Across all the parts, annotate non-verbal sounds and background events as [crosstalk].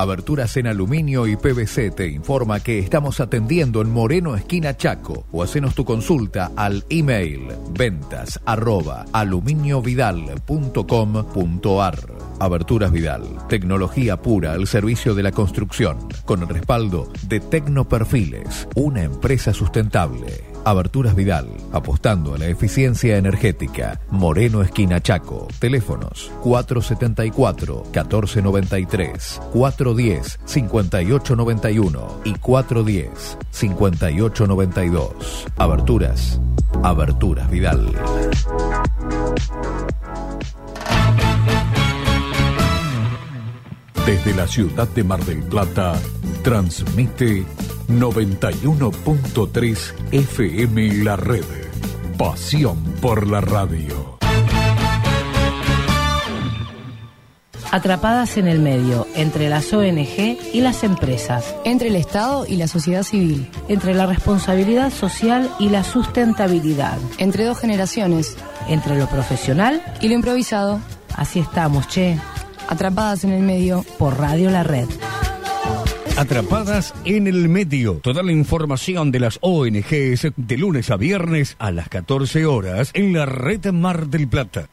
Aberturas en aluminio y PVC te informa que estamos atendiendo en Moreno Esquina Chaco o hacenos tu consulta al email ventas arroba Aberturas Vidal, tecnología pura al servicio de la construcción, con el respaldo de Tecnoperfiles, una empresa sustentable. Aberturas Vidal, apostando a la eficiencia energética. Moreno Esquina Chaco. Teléfonos 474-1493, 410-5891 y 410-5892. Aberturas. Aberturas Vidal. Desde la ciudad de Mar del Plata, transmite 91.3 FM La Red. Pasión por la radio. Atrapadas en el medio, entre las ONG y las empresas. Entre el Estado y la sociedad civil. Entre la responsabilidad social y la sustentabilidad. Entre dos generaciones. Entre lo profesional y lo improvisado. Así estamos, che. Atrapadas en el medio. Por Radio La Red. Atrapadas en el medio. Toda la información de las ONGs de lunes a viernes a las 14 horas en la red Mar del Plata.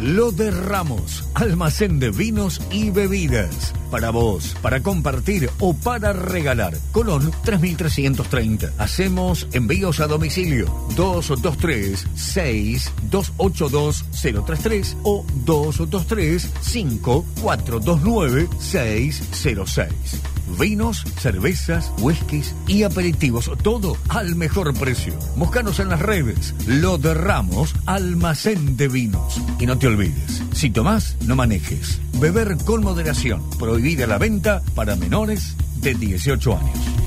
Lo de Ramos, almacén de vinos y bebidas. Para vos, para compartir o para regalar. Colón 3330. Hacemos envíos a domicilio 223 6282 033 o 223 5429 606. Vinos, cervezas, whiskies y aperitivos, todo al mejor precio. Búscanos en las redes. Lo de Ramos, almacén de vinos. Y no te olvides, si tomás, no manejes. Beber con moderación. Prohibida la venta para menores de 18 años.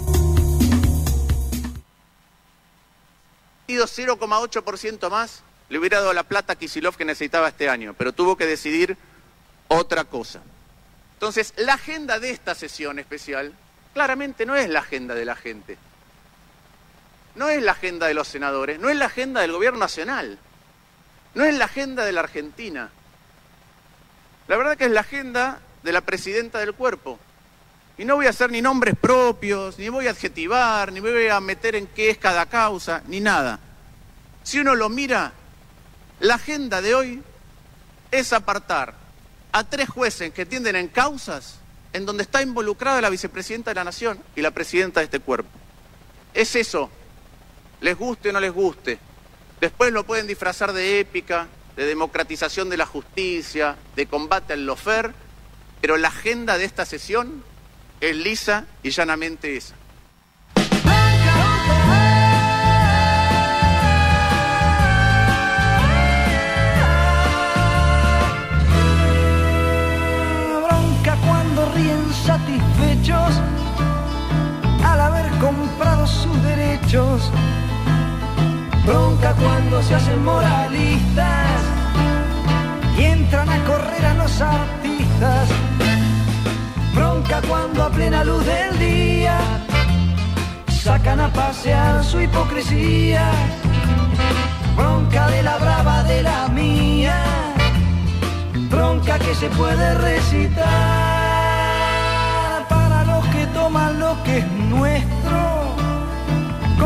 0,8% más le hubiera dado la plata a Kisilov que necesitaba este año, pero tuvo que decidir otra cosa. Entonces, la agenda de esta sesión especial claramente no es la agenda de la gente, no es la agenda de los senadores, no es la agenda del gobierno nacional, no es la agenda de la Argentina. La verdad que es la agenda de la presidenta del cuerpo. Y no voy a hacer ni nombres propios, ni voy a adjetivar, ni voy a meter en qué es cada causa, ni nada. Si uno lo mira, la agenda de hoy es apartar a tres jueces que tienden en causas en donde está involucrada la vicepresidenta de la Nación y la presidenta de este cuerpo. Es eso, les guste o no les guste. Después lo pueden disfrazar de épica, de democratización de la justicia, de combate al lofer, pero la agenda de esta sesión es lisa y llanamente esa. Bronca cuando se hacen moralistas y entran a correr a los artistas. Bronca cuando a plena luz del día sacan a pasear su hipocresía. Bronca de la brava de la mía. Bronca que se puede recitar toman lo que es nuestro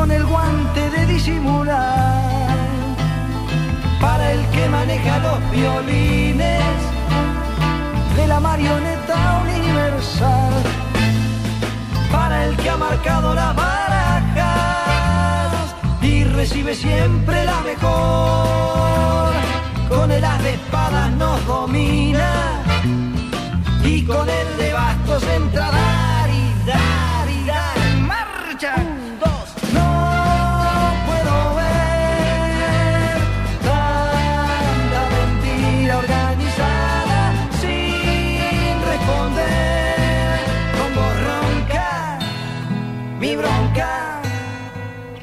con el guante de disimular. Para el que maneja los violines de la marioneta universal. Para el que ha marcado las barajas y recibe siempre la mejor. Con el as de espadas nos domina y con el de bastos entrará dar y dar marcha. Un, dos,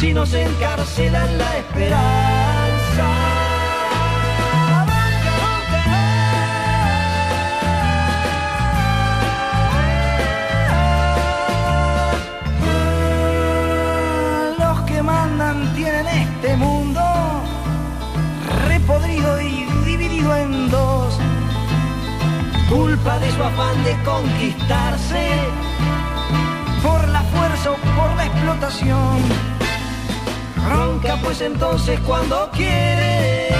si no se encarcela en la esperanza. Los que mandan tienen este mundo repodrido y dividido en dos. Culpa de su afán de conquistarse por la fuerza o por la explotación. Ronca pues entonces cuando quieren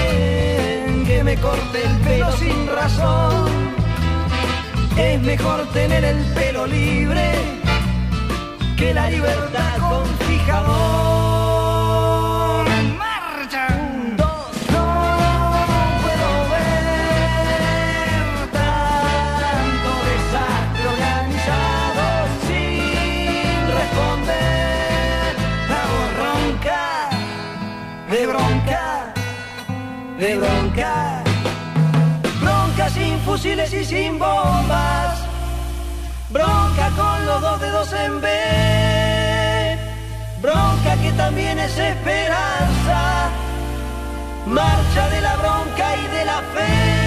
que me corte el pelo sin razón. Es mejor tener el pelo libre que la libertad con fijador. De bronca. Bronca sin fusiles y sin bombas. Bronca con los dos dedos en B. Bronca que también es esperanza. Marcha de la bronca y de la fe.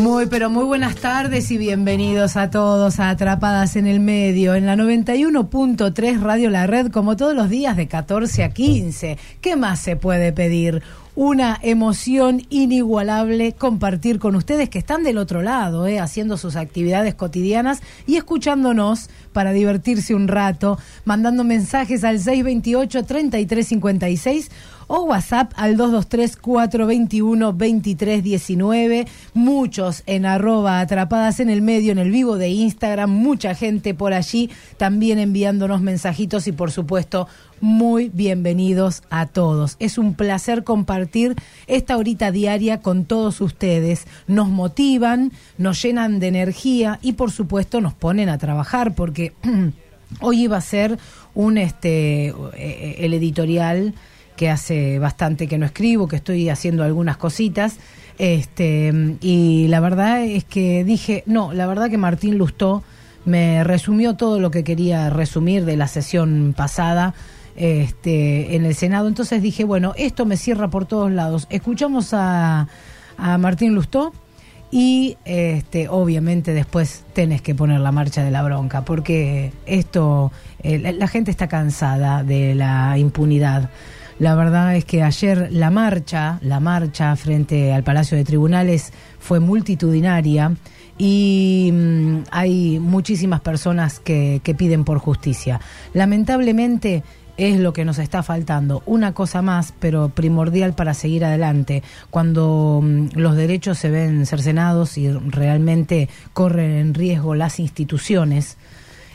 Muy, pero muy buenas tardes y bienvenidos a todos a Atrapadas en el Medio, en la 91.3 Radio La Red, como todos los días de 14 a 15. ¿Qué más se puede pedir? Una emoción inigualable compartir con ustedes que están del otro lado, eh, haciendo sus actividades cotidianas y escuchándonos para divertirse un rato, mandando mensajes al 628-3356 o WhatsApp al 223-421-2319. Muchos en arroba atrapadas en el medio, en el vivo de Instagram, mucha gente por allí también enviándonos mensajitos y por supuesto muy bienvenidos a todos. Es un placer compartir esta horita diaria con todos ustedes. Nos motivan, nos llenan de energía y por supuesto nos ponen a trabajar porque [clears throat] hoy iba a ser un este eh, el editorial que hace bastante que no escribo, que estoy haciendo algunas cositas. Este, y la verdad es que dije, no, la verdad que Martín Lustó me resumió todo lo que quería resumir de la sesión pasada este, en el Senado. Entonces dije, bueno, esto me cierra por todos lados. Escuchamos a, a Martín Lustó y este, obviamente después tenés que poner la marcha de la bronca, porque esto, eh, la, gente está cansada de la impunidad. La verdad es que ayer la marcha, la marcha frente al Palacio de Tribunales fue multitudinaria y mm, hay muchísimas personas que, que piden por justicia. Lamentablemente es lo que nos está faltando. Una cosa más, pero primordial para seguir adelante. Cuando mm, los derechos se ven cercenados y realmente corren en riesgo las instituciones,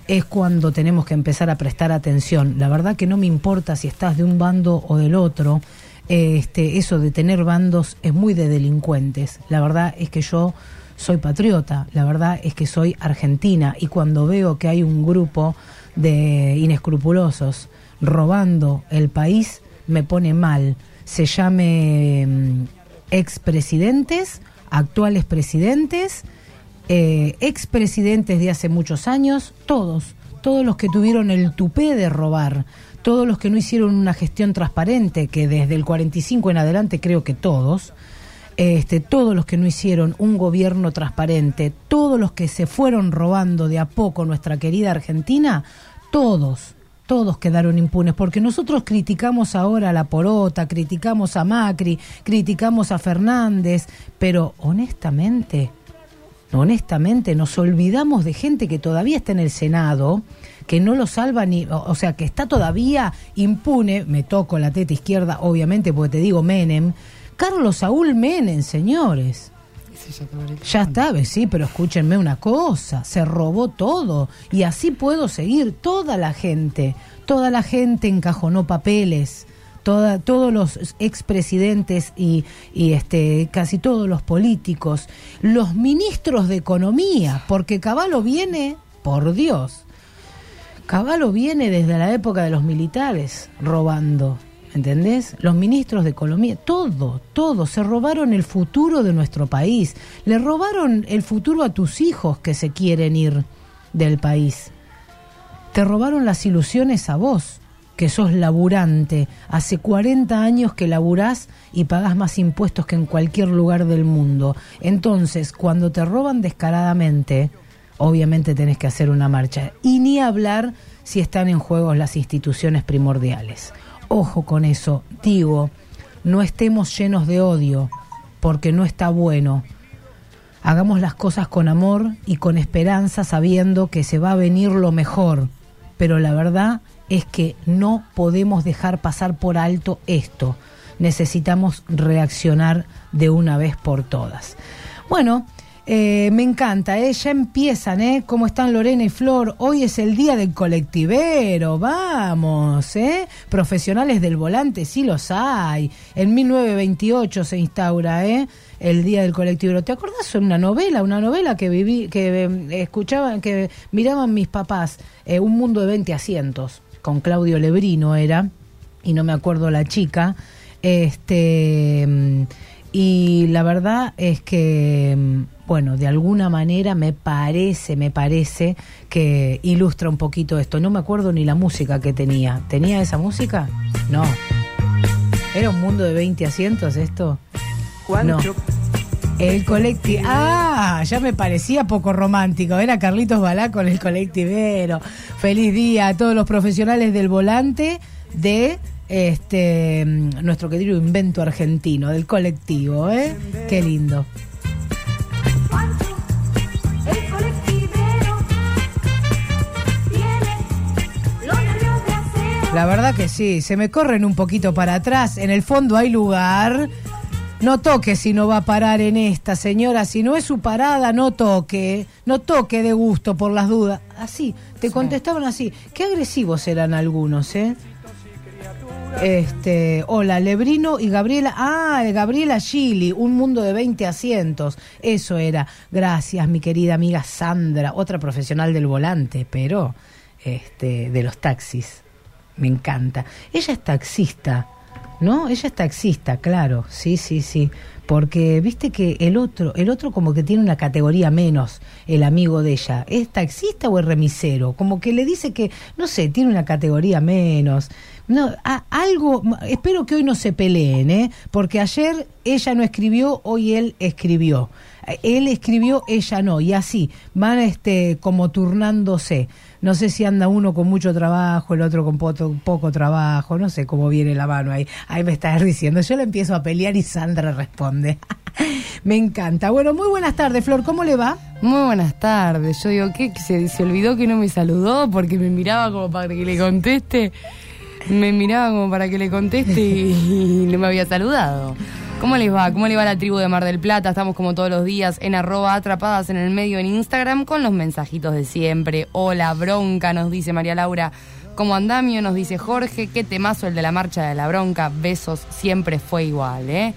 es cuando tenemos que empezar a prestar atención. La verdad que no me importa si estás de un bando o del otro. Este, eso de tener bandos es muy de delincuentes. La verdad es que yo soy patriota, la verdad es que soy argentina y cuando veo que hay un grupo de inescrupulosos robando el país me pone mal. Se llame mm, expresidentes, actuales presidentes, eh, expresidentes de hace muchos años, todos, todos los que tuvieron el tupé de robar, todos los que no hicieron una gestión transparente, que desde el 45 en adelante creo que todos, este, todos los que no hicieron un gobierno transparente, todos los que se fueron robando de a poco nuestra querida Argentina, todos, todos quedaron impunes, porque nosotros criticamos ahora a la Porota, criticamos a Macri, criticamos a Fernández, pero honestamente, honestamente nos olvidamos de gente que todavía está en el Senado, que no lo salva ni, o, sea, que está todavía impune, me toco la teta izquierda, obviamente, porque te digo Menem, Carlos Saúl Menem, señores. Ya está, sí, pero escúchenme una cosa, se robó todo y así puedo seguir, toda la gente, toda la gente encajonó papeles, toda, todos los expresidentes y, y este, casi todos los políticos, los ministros de economía, porque Caballo viene, por Dios, Caballo viene desde la época de los militares robando, ¿entendés? Los ministros de economía, todo, todo, se robaron el futuro de nuestro país, le robaron el futuro a tus hijos que se quieren ir del país, te robaron las ilusiones a vos que sos laburante, hace 40 años que laburás y pagás más impuestos que en cualquier lugar del mundo. Entonces, cuando te roban descaradamente, obviamente tenés que hacer una marcha. Y ni hablar si están en juego las instituciones primordiales. Ojo con eso, digo, no estemos llenos de odio, porque no está bueno. Hagamos las cosas con amor y con esperanza sabiendo que se va a venir lo mejor. Pero la verdad es que no podemos dejar pasar por alto esto. Necesitamos reaccionar de una vez por todas. Bueno, eh, me encanta, ¿eh? ya empiezan, ¿eh? ¿Cómo están Lorena y Flor? Hoy es el día del colectivero, vamos, ¿eh? Profesionales del volante, sí los hay. En 1928 se instaura, ¿eh? El día del colectivero. ¿Te acordás? Una novela, una novela que viví, que eh, escuchaban, que miraban mis papás, eh, Un mundo de 20 asientos, con Claudio Lebrino era, y no me acuerdo la chica. Este. mm, Y la verdad es que, mm, bueno, de alguna manera me parece, me parece que ilustra un poquito esto. No me acuerdo ni la música que tenía. ¿Tenía esa música? No. ¿Era un mundo de 20 asientos esto? No. El colectivo. Ah, ya me parecía poco romántico. Era Carlitos Balá con el colectivero. Feliz día a todos los profesionales del volante de este mm, nuestro querido invento argentino, del colectivo, ¿eh? Qué lindo. La verdad que sí, se me corren un poquito para atrás. En el fondo hay lugar. No toque si no va a parar en esta, señora. Si no es su parada, no toque. No toque de gusto por las dudas. Así, te contestaban así. Qué agresivos eran algunos, ¿eh? Este, hola, Lebrino y Gabriela. Ah, Gabriela Gili, un mundo de 20 asientos. Eso era. Gracias, mi querida amiga Sandra, otra profesional del volante, pero este, de los taxis. Me encanta. Ella es taxista, ¿no? Ella es taxista, claro. Sí, sí, sí. Porque viste que el otro, el otro como que tiene una categoría menos, el amigo de ella. ¿Es taxista o es remisero? Como que le dice que, no sé, tiene una categoría menos. No, algo, espero que hoy no se peleen, ¿eh? Porque ayer ella no escribió, hoy él escribió. Él escribió, ella no, y así, van este, como turnándose. No sé si anda uno con mucho trabajo, el otro con poco, trabajo, no sé cómo viene la mano ahí. Ahí me estás diciendo, yo le empiezo a pelear y Sandra responde. [laughs] me encanta. Bueno, muy buenas tardes, Flor, ¿cómo le va? Muy buenas tardes. Yo digo, ¿qué? Se, se olvidó que no me saludó porque me miraba como para que le conteste. Me miraba como para que le conteste y, no me había saludado. ¿Cómo les va? ¿Cómo le va la tribu de Mar del Plata? Estamos como todos los días en arroba atrapadas en el medio en Instagram con los mensajitos de siempre. Hola, bronca, nos dice María Laura. Como andamio, nos dice Jorge. Qué temazo el de la marcha de la bronca. Besos, siempre fue igual, ¿eh?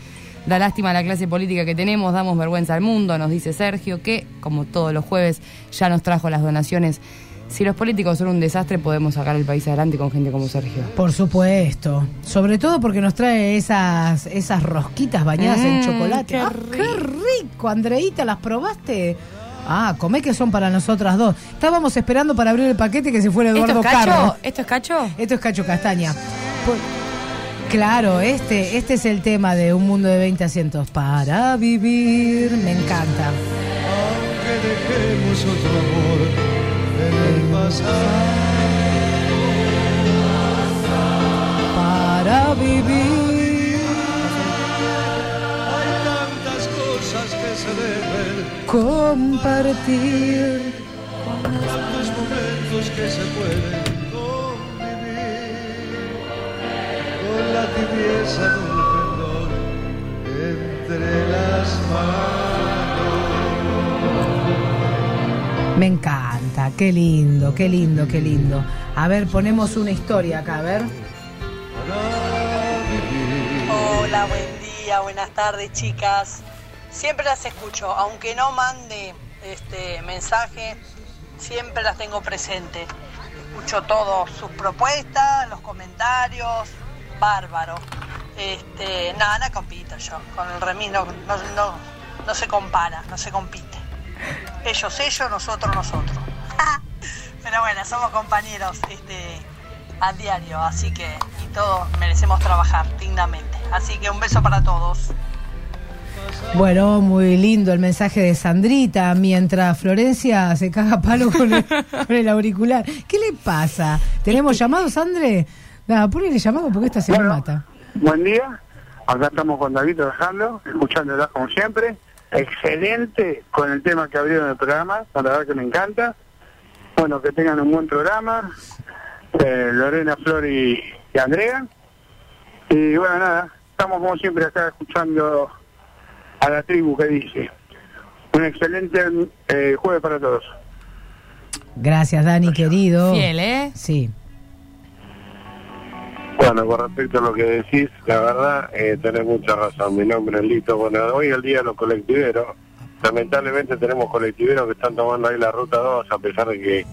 Da lástima la clase política que tenemos, damos vergüenza al mundo, nos dice Sergio, que como todos los jueves ya nos trajo las donaciones. Si los políticos son un desastre, podemos sacar el país adelante con gente como Sergio. Por supuesto. Sobre todo porque nos trae esas, esas rosquitas bañadas en Mm, chocolate. qué Ah, ¡Qué rico, Andreita! ¿Las probaste? Ah, comé que son para nosotras dos. Estábamos esperando para abrir el paquete que se fuera ¿Esto Eduardo es cacho? Carro. ¿Esto es cacho? Esto es Cacho Castaña. Pues, claro, este, este es el tema de Un Mundo de 20 Asientos. Para vivir. Me encanta. aunque dejemos otro amor Para vivir. Hay tantas cosas que se deben, Compartir. tantos momentos que se pueden convivir con la tibieza de un perdón entre las manos. Me encanta, qué lindo, qué lindo, qué lindo. A ver, ponemos una historia acá, a ver. Hola, buen día, buenas tardes chicas. Siempre las escucho, aunque no mande este mensaje, siempre las tengo presente. Escucho todas sus propuestas, los comentarios, bárbaro. Este, nada, no compito yo, con el remis no, no, no se compara, no se compite. Ellos, ellos, nosotros, nosotros. [laughs] Pero bueno, somos compañeros este, a diario, así que y todos merecemos trabajar dignamente. Así que un beso para todos. Bueno, muy lindo el mensaje de Sandrita, mientras Florencia se caga palo con el, [laughs] con el auricular. ¿Qué le pasa? ¿Tenemos llamados, André? Nada, ponele llamado porque esta se me mata. Buen día, acá estamos con David trabajando, escuchándola como siempre. Excelente con el tema que abrieron el programa, la verdad que me encanta. Bueno, que tengan un buen programa. Eh, Lorena, Flor y, y Andrea. Y bueno, nada, estamos como siempre acá escuchando a la tribu que dice. Un excelente eh, jueves para todos. Gracias, Dani, querido. Fiel, ¿eh? Sí. Bueno, con respecto a lo que decís, la verdad, eh, tenés mucha razón. Mi nombre es Lito. Bueno, hoy el día de los colectiveros. Lamentablemente tenemos colectiveros que están tomando ahí la ruta 2, a pesar de que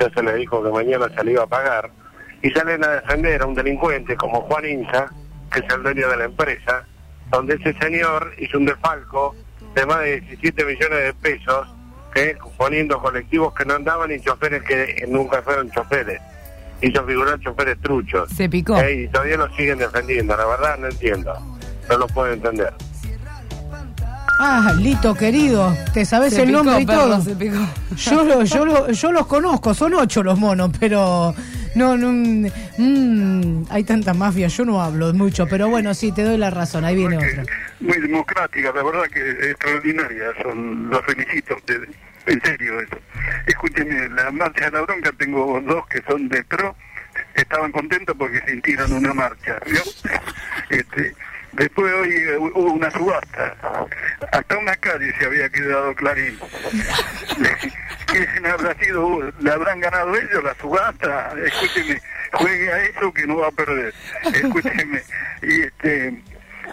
ya se les dijo que mañana se le iba a pagar. Y salen a defender a un delincuente como Juan Inza, que es el dueño de la empresa, donde ese señor hizo un defalco de más de 17 millones de pesos, que poniendo colectivos que no andaban y choferes que nunca fueron choferes. Hizo figurar choferes truchos. Se picó. Eh, y todavía lo siguen defendiendo, la verdad no entiendo. No lo puedo entender. Ah, Lito, querido, te sabes Se el picó, nombre y perro, todo. se picó. [laughs] Yo, lo- yo, lo- yo los conozco, son ocho los monos, pero no, no mm, mm, hay tanta mafia, yo no hablo mucho, pero bueno, sí, te doy la razón, ahí viene otra. muy democrática, la verdad que extraordinaria, son los felicito, de- en serio eso. Escúcheme, la marcha de la bronca tengo dos que son de pro, estaban contentos porque sintieron una marcha, ¿vio? [laughs] Este, después hoy eh, hubo una subasta, hasta una calle se había quedado Clarín. [laughs] ¿Quién habrá sido? ¿Le habrán ganado ellos la subasta? Escúcheme, juegue a eso que no va a perder. Escúcheme, y este,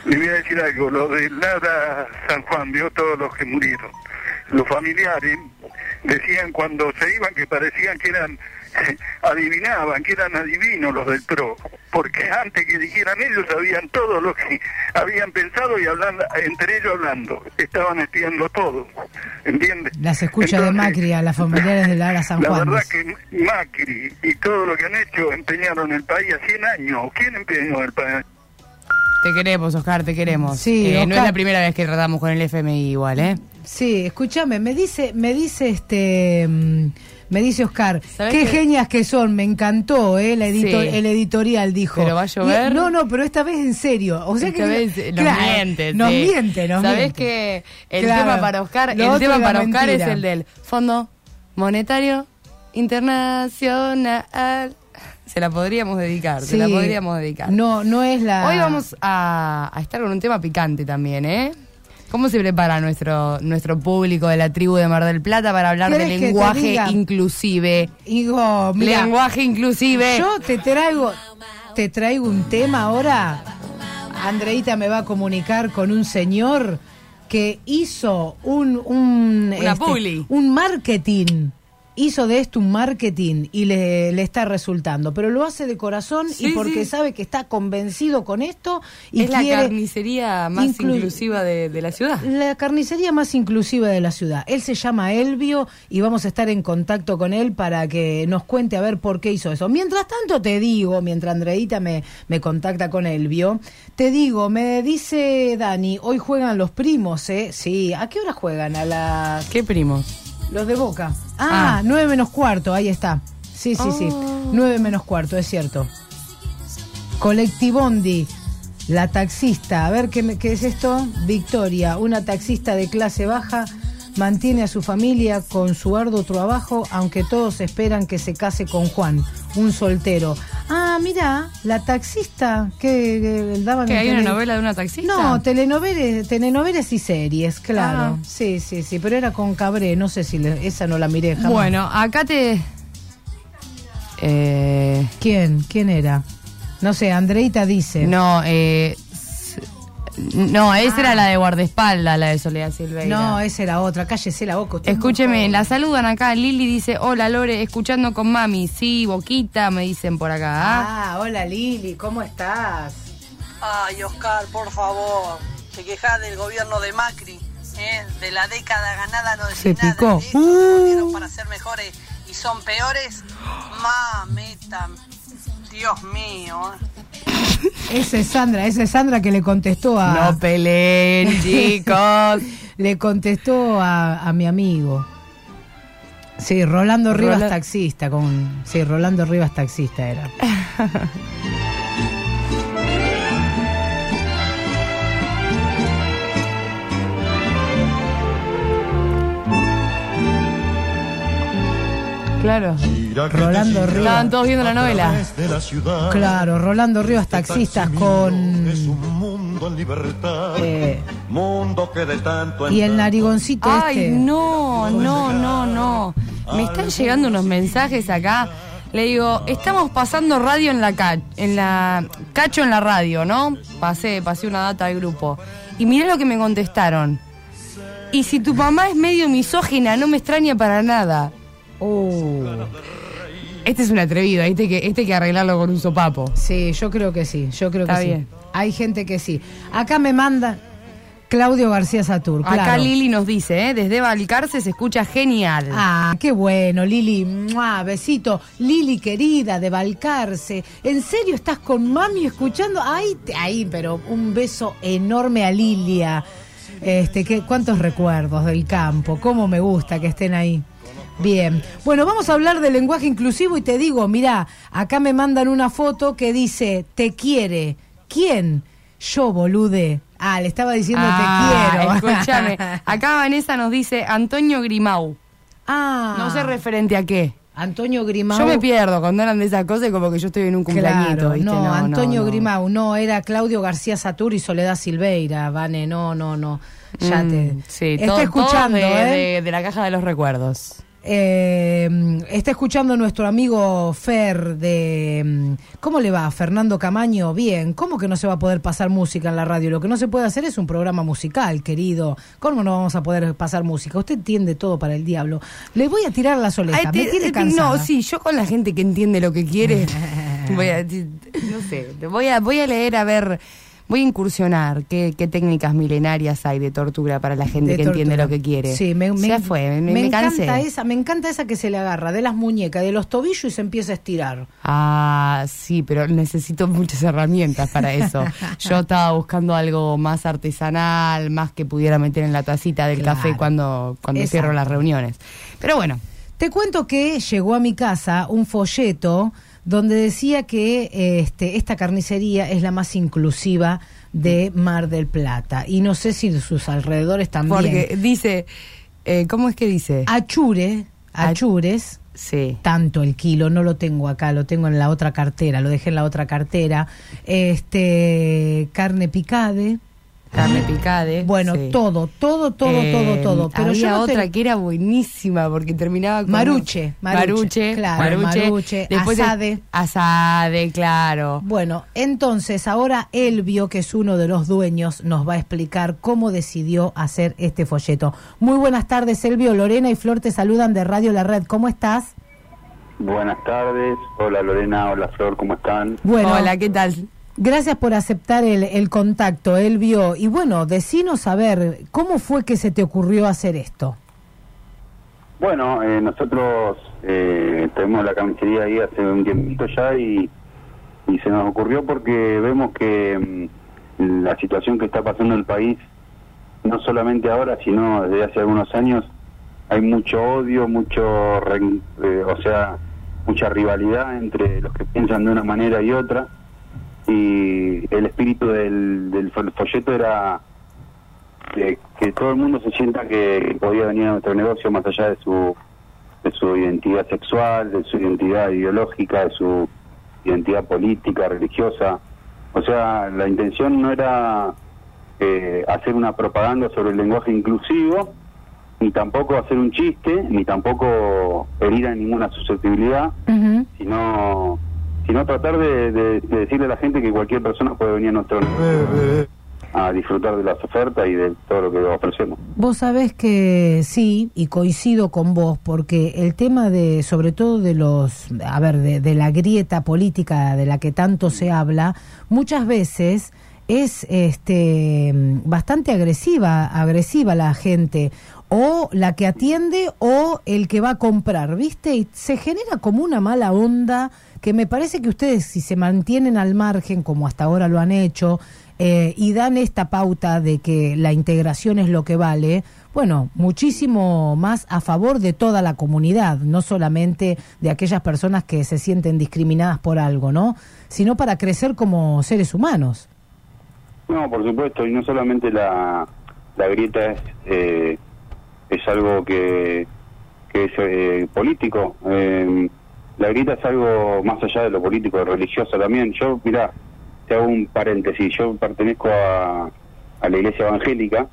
le voy a decir algo, lo de Lara San Juan, vio todos los que murieron. Los familiares decían cuando se iban que parecían que eran, [laughs] adivinaban, que eran adivinos los del PRO, porque antes que dijeran ellos sabían todo lo que habían pensado y hablando, entre ellos hablando, estaban espiando todo, ¿entiendes? Las escucha de Macri a las familiares de Lara San [laughs] la Juan. verdad que Macri y todo lo que han hecho empeñaron el país a 100 años. ¿Quién empeñó el país? Te queremos, Oscar, te queremos. Sí, Eh, No es la primera vez que tratamos con el FMI igual, ¿eh? Sí, escúchame, me dice, me dice este, mm, me dice Oscar, ¿Sabés qué genias que son, me encantó, eh, la edito- Sí. el editorial dijo. Pero va a llover. No, no, pero esta vez en serio. O sea Esta que vez nos claro, miente, nos sí. miente, nos ¿Sabés miente. que el Claro. tema para Oscar, Lo el tema para Oscar es el del Fondo Monetario Internacional. Se la podríamos dedicar, se la podríamos dedicar. No, no es la. Hoy vamos a, a estar con un tema picante también, ¿eh? ¿Cómo se prepara nuestro nuestro público de la tribu de Mar del Plata para hablar de ¿Querés que te lenguaje inclusive? Digo, mira, lenguaje inclusive. Yo te traigo, te traigo un tema ahora. Andreita me va a comunicar con un señor que hizo un un, este, Una publi. un marketing. Hizo de esto un marketing y le, le está resultando, pero lo hace de corazón y porque sí. sabe que está convencido con esto y es la carnicería más inclu- inclusiva de, de la ciudad. la carnicería más inclusiva de la ciudad. Él se llama Elvio y vamos a estar en contacto con él para que nos cuente a ver por qué hizo eso. Mientras tanto te digo, mientras Andreita me, me contacta con Elvio, te digo, me dice Dani, hoy juegan los primos, ¿eh? Sí, ¿a qué hora juegan? A las... ¿Qué primos? Los de Boca. Ah, Ah. nueve menos cuarto, ahí está. Sí, sí, sí. Oh. Nueve menos cuarto, es cierto. Colectivondi, la taxista. A ver ¿qué, me- qué es esto. Victoria, una taxista de clase baja, mantiene a su familia con su arduo trabajo, aunque todos esperan que se case con Juan, un soltero. Ah, mira, la taxista que, que daban ¿Que hay una novela de una taxista? No, telenovelas, telenovelas y series, claro. Ah. Sí, sí, sí, pero era con Cabré, no sé si le- esa no la miré jamás. Bueno, acá te... Eh, ¿Quién? ¿Quién era? No sé, Andreita dice. no, eh, No, esa era la de guardaespaldas, la de Soledad Silveira. No, esa era otra. Cállese la boca. Escúcheme, la saludan acá. Lili dice, hola Lore, escuchando con mami. Sí, Boquita, me dicen por acá. ¿ah? Ah, hola Lili, ¿cómo estás? Ay, Oscar, por favor. Te quejas del gobierno de Macri, ¿eh? de la década ganada no Se decís nada. picó. de estos que volvieron para ser mejores y son peores. Mamita, Dios mío. ¿eh? [laughs] Esa es Sandra, esa es Sandra que le contestó a. No peleen, [laughs] chicos. le contestó a, a mi amigo. Sí, Rolando Rivas Rola- taxista con. Sí, Rolando Rivas taxista era. [laughs] Claro. Rolando Estaban Rivas. todos viendo la novela. de la ciudad. Claro, Rolando Rivas taxistas con. Es un mundo en libertad. eh, Mundo que de tanto en y el narigoncito Ay, este. no, no, no, no. Me están llegando unos mensajes acá. Le digo, estamos pasando radio en la ca en la cacho en la radio, ¿no? Pasé, pasé una data al grupo. Y mirá lo que me contestaron. Y si tu mamá es medio misógina, no me extraña para nada. Uh, Este es un atrevido, este hay que, este hay que arreglarlo con un sopapo. sí, yo creo que sí, yo creo Está que bien. sí. Hay gente que sí. Acá me manda Claudio García Satur. Acá claro. Lili nos dice, ¿eh? desde Balcarce se escucha genial. Ah, qué bueno, Lili. ¡Mua! besito. Lili, querida, de Balcarce. ¿En serio estás con mami escuchando? Ahí, ahí, pero un beso enorme a Lilia. Este, qué, cuántos recuerdos del campo. Cómo me gusta que estén ahí. Bien. Bueno, vamos a hablar del lenguaje inclusivo y te digo, mira, acá me mandan una foto que dice, te quiere. ¿Quién? Yo, bolude. Ah, le estaba diciendo Ah, te quiero. Escúchame. [laughs] Acá Vanessa nos dice Antonio Grimau. ah. No sé referente a qué. Antonio Grimau. Yo me pierdo cuando hablan de esas cosas y como que yo estoy en un cumpleañito, Claro, ¿viste? no, Antonio no. Grimau, no, era Claudio García Satur y Soledad Silveira, Vane, no, no, no. Ya Mm, te. Sí, está todo- escuchando, todo de, ¿eh? de- de la caja de los recuerdos. Eh, está escuchando nuestro amigo Fer de... mm, ¿Cómo le va? Fernando Camaño, bien. ¿Cómo que no se va a poder pasar música en la radio? Lo que no se puede hacer es un programa musical, querido. ¿Cómo no vamos a poder pasar música? Usted entiende todo para el diablo. Le voy a tirar la soleta, Ay, me te- tiene te- cansada. no, sí, yo con la gente que entiende lo que quiere, [laughs] voy a, no sé, voy a, voy a leer a ver, voy a incursionar qué, qué técnicas milenarias hay de tortura para la gente De que entiende lo que quiere. Sí, me, me- ya fue, me, me encanta esa, me encanta esa que se le agarra de las muñecas, de los tobillos y se empieza a estirar. Ah, sí, pero necesito muchas herramientas para eso. [laughs] Yo estaba buscando algo más artesanal, más que pudiera meter en la tacita del Claro. café cuando, cuando Exacto. cierro las reuniones. Pero bueno, Te cuento que llegó a mi casa un folleto donde decía que eh, este, esta carnicería es la más inclusiva de Mar del Plata. Y no sé si sus alrededores también. porque dice, eh, ¿cómo es que dice? Achure, Ach- achures, Sí. tanto el kilo, no lo tengo acá, lo tengo en la otra cartera, lo dejé en la otra cartera. Este, carne picade. Carne picade. Bueno, sí. todo, todo, todo, Eh, todo, todo. Pero había yo no te- otra que era buenísima porque terminaba con Maruche, maruche, maruche, claro, maruche, Después de- asade. asade, claro. Bueno, entonces ahora Elvio, que es uno de los dueños, nos va a explicar cómo decidió hacer este folleto. Muy buenas tardes, Elvio. Lorena y Flor te saludan de Radio La Red. ¿Cómo estás? Buenas tardes, hola Lorena, hola Flor, ¿cómo están? Bueno, Hola, ¿qué tal? Gracias por aceptar el, el contacto, Elvio. Y bueno, decinos a ver, ¿cómo fue que se te ocurrió hacer esto? Bueno, eh, nosotros eh, tenemos la carnicería ahí hace un tiempito ya y, se nos ocurrió porque vemos que mm, la situación que está pasando en el país, no solamente ahora, sino desde hace algunos años, hay mucho odio, mucho, ren- eh, o sea, mucha rivalidad entre los que piensan de una manera y otra. Y el espíritu del, del fol- folleto era que, que todo el mundo se sienta que podía venir a nuestro negocio más allá de su de su identidad sexual, de su identidad ideológica, de su identidad política, religiosa. O sea, la intención no era eh, hacer una propaganda sobre el lenguaje inclusivo, ni tampoco hacer un chiste, ni tampoco herir a ninguna susceptibilidad, sino sino tratar de, de- de decirle a la gente que cualquier persona puede venir a nuestro a disfrutar de las ofertas y de todo lo que ofrecemos. Vos sabés que sí, y coincido con vos, porque el tema de, sobre todo de los, a ver, de, de la grieta política de la que tanto se habla, muchas veces es este bastante agresiva, agresiva la gente, o la que atiende o el que va a comprar, ¿viste? Y se genera como una mala onda que me parece que ustedes si se mantienen al margen como hasta ahora lo han hecho eh, y dan esta pauta de que la integración es lo que vale, bueno, muchísimo más a favor de toda la comunidad, no solamente de aquellas personas que se sienten discriminadas por algo, ¿no? Sino para crecer como seres humanos. No, por supuesto, y no solamente la, grieta es, eh, es algo que, que es eh, político, eh, la grieta es algo más allá de lo político, religioso también. Yo, mirá, te hago un paréntesis, yo pertenezco a, a la iglesia evangélica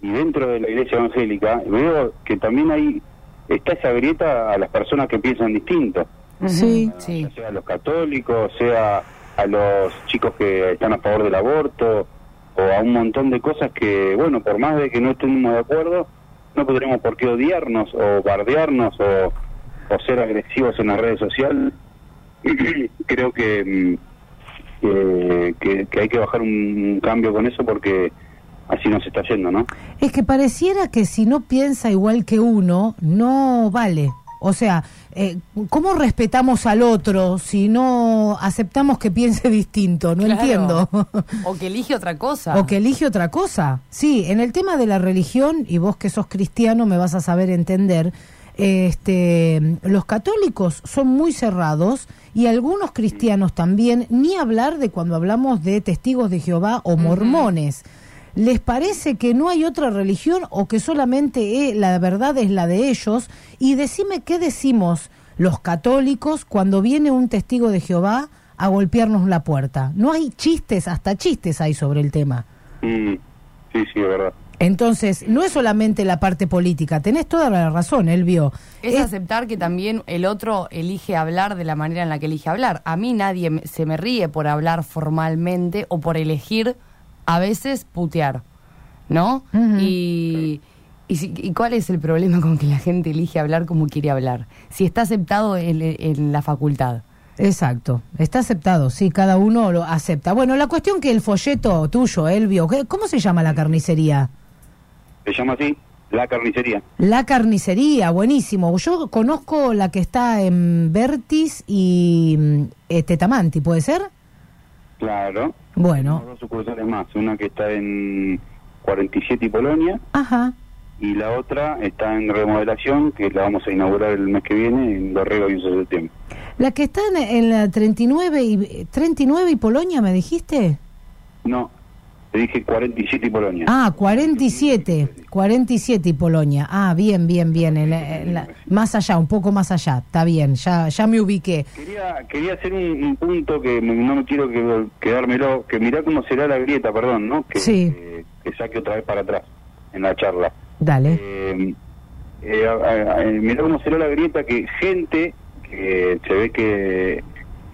y dentro de la iglesia evangélica veo que también hay, está esa grieta a las personas que piensan distinto. Sí, Ya sea a los católicos, sea a los chicos que están a favor del aborto, o a un montón de cosas que, bueno, por más de que no estemos de acuerdo, no tendremos por qué odiarnos o bardearnos o, o ser agresivos en las redes sociales. [clears throat] Creo que, mm, que, que- que hay que bajar un cambio con eso porque así nos está yendo, ¿no? Es que pareciera que si no piensa igual que uno, no vale. O sea, eh, ¿cómo respetamos al otro si no aceptamos que piense [laughs] distinto? No Claro. entiendo. O que elige otra cosa. O que elige otra cosa. Sí, en el tema de la religión, y vos que sos cristiano me vas a saber entender, este, los católicos son muy cerrados y algunos cristianos también, ni hablar de cuando hablamos de testigos de Jehová o mormones. ¿Les parece que no hay otra religión o que solamente eh, la verdad es la de ellos? Y decime qué decimos los católicos cuando viene un testigo de Jehová a golpearnos la puerta. No hay chistes, hasta chistes hay sobre el tema. Mm, sí, sí, es verdad. Entonces, no es solamente la parte política, tenés toda la razón, Elvio. Es aceptar que también el otro elige hablar de la manera en la que elige hablar. A mí nadie se me ríe por hablar formalmente o por elegir a veces putear, ¿no? Y, y, si- ¿y cuál es el problema con que la gente elige hablar como quiere hablar? Si está aceptado en, en la facultad. Exacto, está aceptado, sí, cada uno lo acepta. Bueno, la cuestión que el folleto tuyo, Elvio, ¿qué- ¿cómo se llama la carnicería? Se llama así, la carnicería. La carnicería, buenísimo. Yo conozco la que está en Vertis y mm, eh, Tetamanti, ¿puede ser? Claro. Bueno, Tenemos dos sucursales más, una que está en 47 y Polonia ajá. y la otra está en remodelación, que la vamos a inaugurar el mes que viene en Dorrego y 11 de septiembre. La que está en, en la 39 y, 39 y Polonia, ¿me dijiste? No, te dije 47 y Polonia. Ah, 47, 47 y Polonia. Ah, bien, bien, bien. en la- en la- más allá, un poco más allá. Está bien, ya, ya me ubiqué. Quería, quería hacer un, un punto que no me quiero que, quedármelo, que mirá cómo será la grieta, perdón, ¿no? Que, Sí. que, que saque otra vez para atrás en la charla. Dale. Eh, eh, mirá cómo será la grieta que gente que se ve que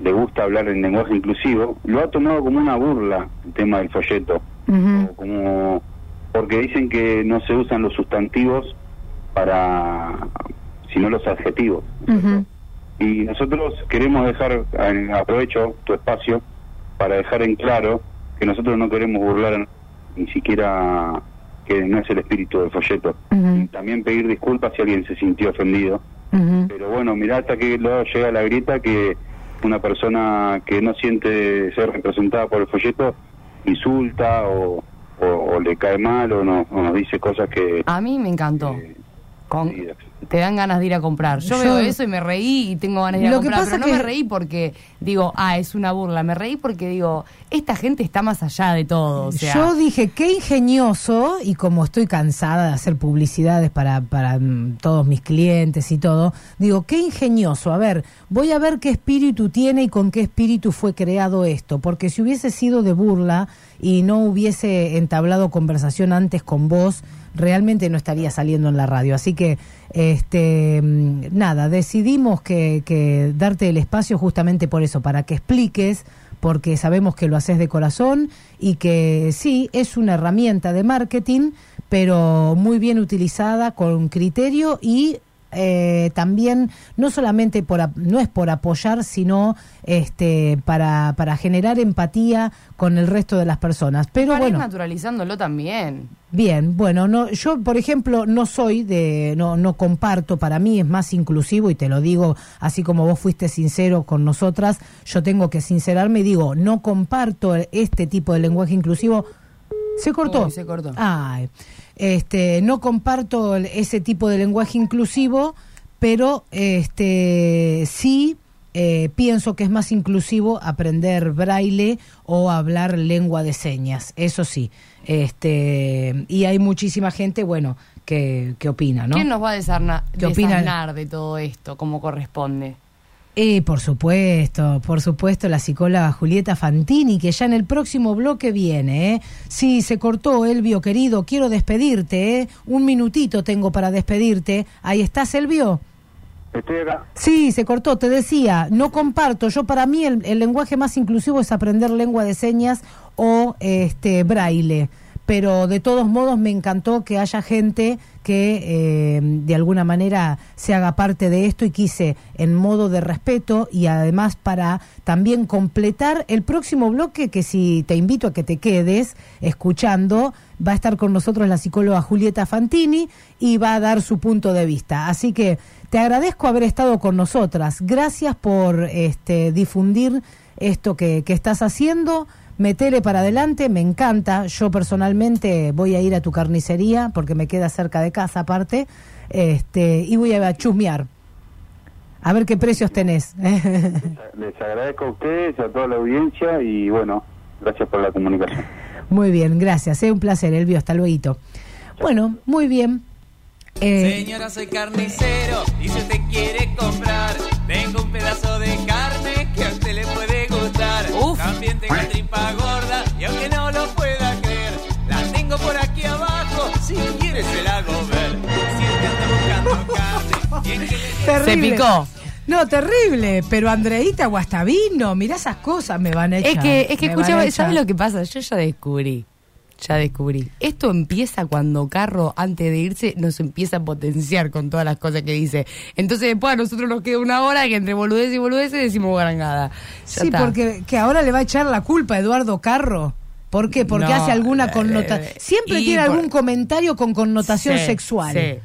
le gusta hablar en lenguaje inclusivo, lo ha tomado como una burla el tema del folleto, como porque dicen que no se usan los sustantivos para sino los adjetivos. Y nosotros queremos dejar, eh, aprovecho tu espacio para dejar en claro que nosotros no queremos burlar ni siquiera que no es el espíritu del folleto. Y también pedir disculpas si alguien se sintió ofendido. Pero bueno, mirá hasta que luego llega la grieta que una persona que no siente ser representada por el folleto insulta o, o, o le cae mal o, no- o nos dice cosas que... A mí me encantó. Con- sí, te dan ganas de ir a comprar. Yo, Yo- veo eso y me reí y tengo ganas de ir a comprar, pero no que- me reí porque digo, ah, es una burla. Me reí porque digo, esta gente está más allá de todo. O sea, Yo dije, qué ingenioso, y como estoy cansada de hacer publicidades para, para mm, todos mis clientes y todo, digo, qué ingenioso. A ver, voy a ver qué espíritu tiene y con qué espíritu fue creado esto, porque si hubiese sido de burla y no hubiese entablado conversación antes con vos, realmente no estaría saliendo en la radio. Así que, este, mm, nada, decidimos que, que darte el espacio justamente por eso, para que expliques porque sabemos que lo haces de corazón y que sí, es una herramienta de marketing, pero muy bien utilizada, con criterio y eh, también no solamente por no es por apoyar sino este para, para generar empatía con el resto de las personas pero Para ir bueno naturalizándolo también. Bien, bueno, no, yo por ejemplo no soy de, no, no comparto, para mí es más inclusivo y te lo digo así como vos fuiste sincero con nosotras, yo tengo que sincerarme y digo, no comparto este tipo de lenguaje inclusivo. Se cortó. Uy, se cortó. Ay, este, no comparto ese tipo de lenguaje inclusivo, pero este, sí eh, pienso que es más inclusivo aprender braille o hablar lengua de señas, eso sí. Este, y hay muchísima gente, bueno, que, que opina, ¿no? ¿Quién nos va a desarna- desasnar de todo esto como corresponde? Eh, por supuesto, por supuesto, la psicóloga Julieta Fantini, que ya en el próximo bloque viene, ¿eh? Sí, se cortó, Elvio, querido, quiero despedirte, ¿eh? Un minutito tengo para despedirte. Ahí estás, Elvio. Estoy acá. Sí, se cortó, te decía, no comparto, yo para mí el, el lenguaje más inclusivo es aprender lengua de señas o este braille, pero de todos modos me encantó que haya gente que eh, de alguna manera se haga parte de esto y quise en modo de respeto y además para también completar el próximo bloque que si te invito a que te quedes escuchando, va a estar con nosotros la psicóloga Julieta Fantini y va a dar su punto de vista. Así que te agradezco haber estado con nosotras. Gracias por este, difundir esto que, que estás haciendo. Metele para adelante, me encanta. Yo personalmente voy a ir a tu carnicería porque me queda cerca de casa aparte. Este, y voy a chusmear. A ver qué precios tenés. [laughs] Les agradezco a ustedes, a toda la audiencia y bueno, gracias por la comunicación. Muy bien, gracias. Es un placer, Elvio. Hasta luego. Bueno, muy bien. Eh, Señora, soy carnicero y si usted quiere le terrible. No, terrible. Pero Andreita Guastavino, mirá esas cosas, me van a echar. Es que, es que me van a escuchame, echar. ¿sabes lo que pasa? Yo ya descubrí. Ya descubrí. Esto empieza cuando Carro, antes de irse, nos empieza a potenciar con todas las cosas que dice. Entonces después a nosotros nos queda una hora que entre boludez y boludez decimos garangada. Ya Sí, está. porque que ahora le va a echar la culpa a Eduardo Carro. ¿Por qué? Porque No, hace alguna eh, connotación. Siempre tiene por- algún comentario con connotación Sí, sexual. sí,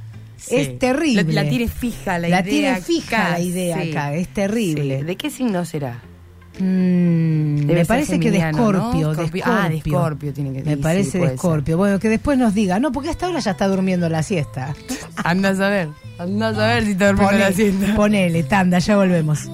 sí. Es terrible. La, la tiene fija la, La idea. tiene fija acá, la idea sí. acá, es terrible. Sí. ¿De qué signo será? Mm, me ser parece que de. Escorpio. Ah, de Escorpio. Tiene que Me sí, parece sí, de ser. Escorpio. Bueno, que después nos diga. No, porque a esta hora ya está durmiendo la siesta. [laughs] Anda a saber. Anda a saber si está durmiendo Ponele, la siesta. ponele, tanda, ya volvemos.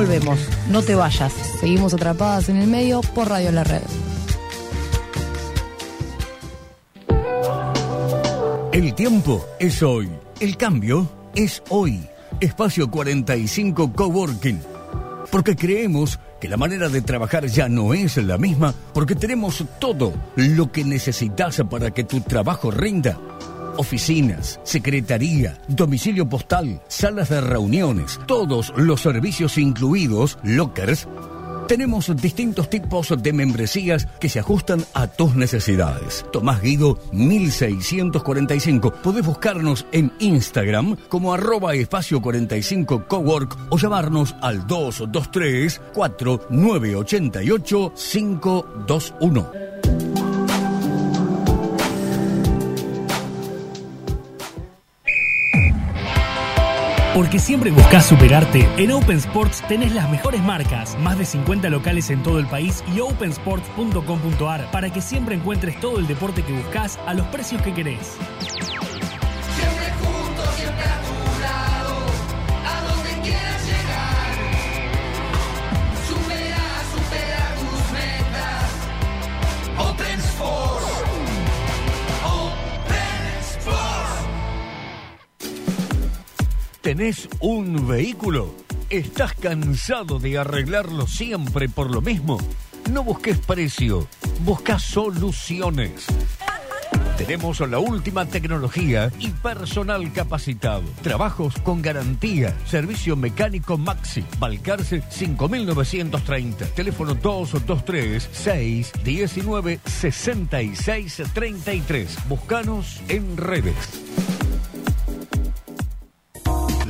Volvemos. No te vayas. Seguimos atrapadas en el medio por Radio La Red. El tiempo es hoy. El cambio es hoy. Espacio 45 Coworking. Porque creemos que la manera de trabajar ya no es la misma porque tenemos todo lo que necesitas para que tu trabajo rinda. Oficinas, secretaría, domicilio postal, salas de reuniones, todos los servicios incluidos, lockers. Tenemos distintos tipos de membresías que se ajustan a tus necesidades. Tomás Guido 1645. Podés buscarnos en Instagram como arroba espacio 45 cowork o llamarnos al 223 4988 521. Porque siempre buscas superarte, en Open Sports tenés las mejores marcas, más de 50 locales en todo el país y opensports.com.ar para que siempre encuentres todo el deporte que buscas a los precios que querés. ¿Tenés un vehículo? ¿Estás cansado de arreglarlo siempre por lo mismo? No busques precio, busca soluciones. Tenemos la última tecnología y personal capacitado. Trabajos con garantía. Servicio mecánico Maxi. Balcarce 5930. Teléfono 223 619 6633. Búscanos en redes.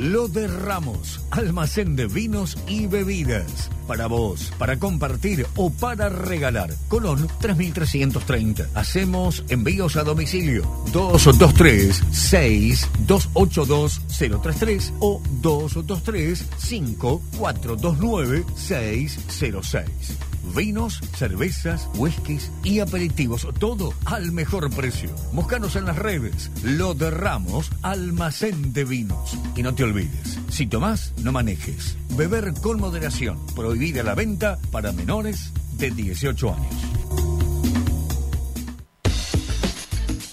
Lo de Ramos, almacén de vinos y bebidas. Para vos, para compartir o para regalar. Colón 3330. Hacemos envíos a domicilio. 223 6282 033 o 223 5429 606. Vinos, cervezas, whiskies y aperitivos, todo al mejor precio. Búscanos en las redes. Lo de Ramos, almacén de vinos. Y no te olvides, si tomás, no manejes. Beber con moderación. Prohibida la venta para menores de 18 años.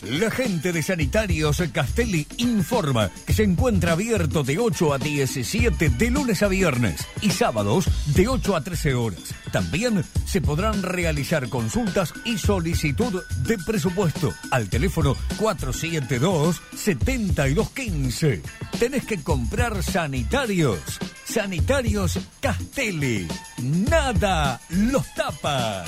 La gente de Sanitarios Castelli informa que se encuentra abierto de 8 a 17 de lunes a viernes y sábados de 8 a 13 horas. También se podrán realizar consultas y solicitud de presupuesto al teléfono 472-7215. Tenés que comprar sanitarios. Sanitarios Castelli. Nada los tapa.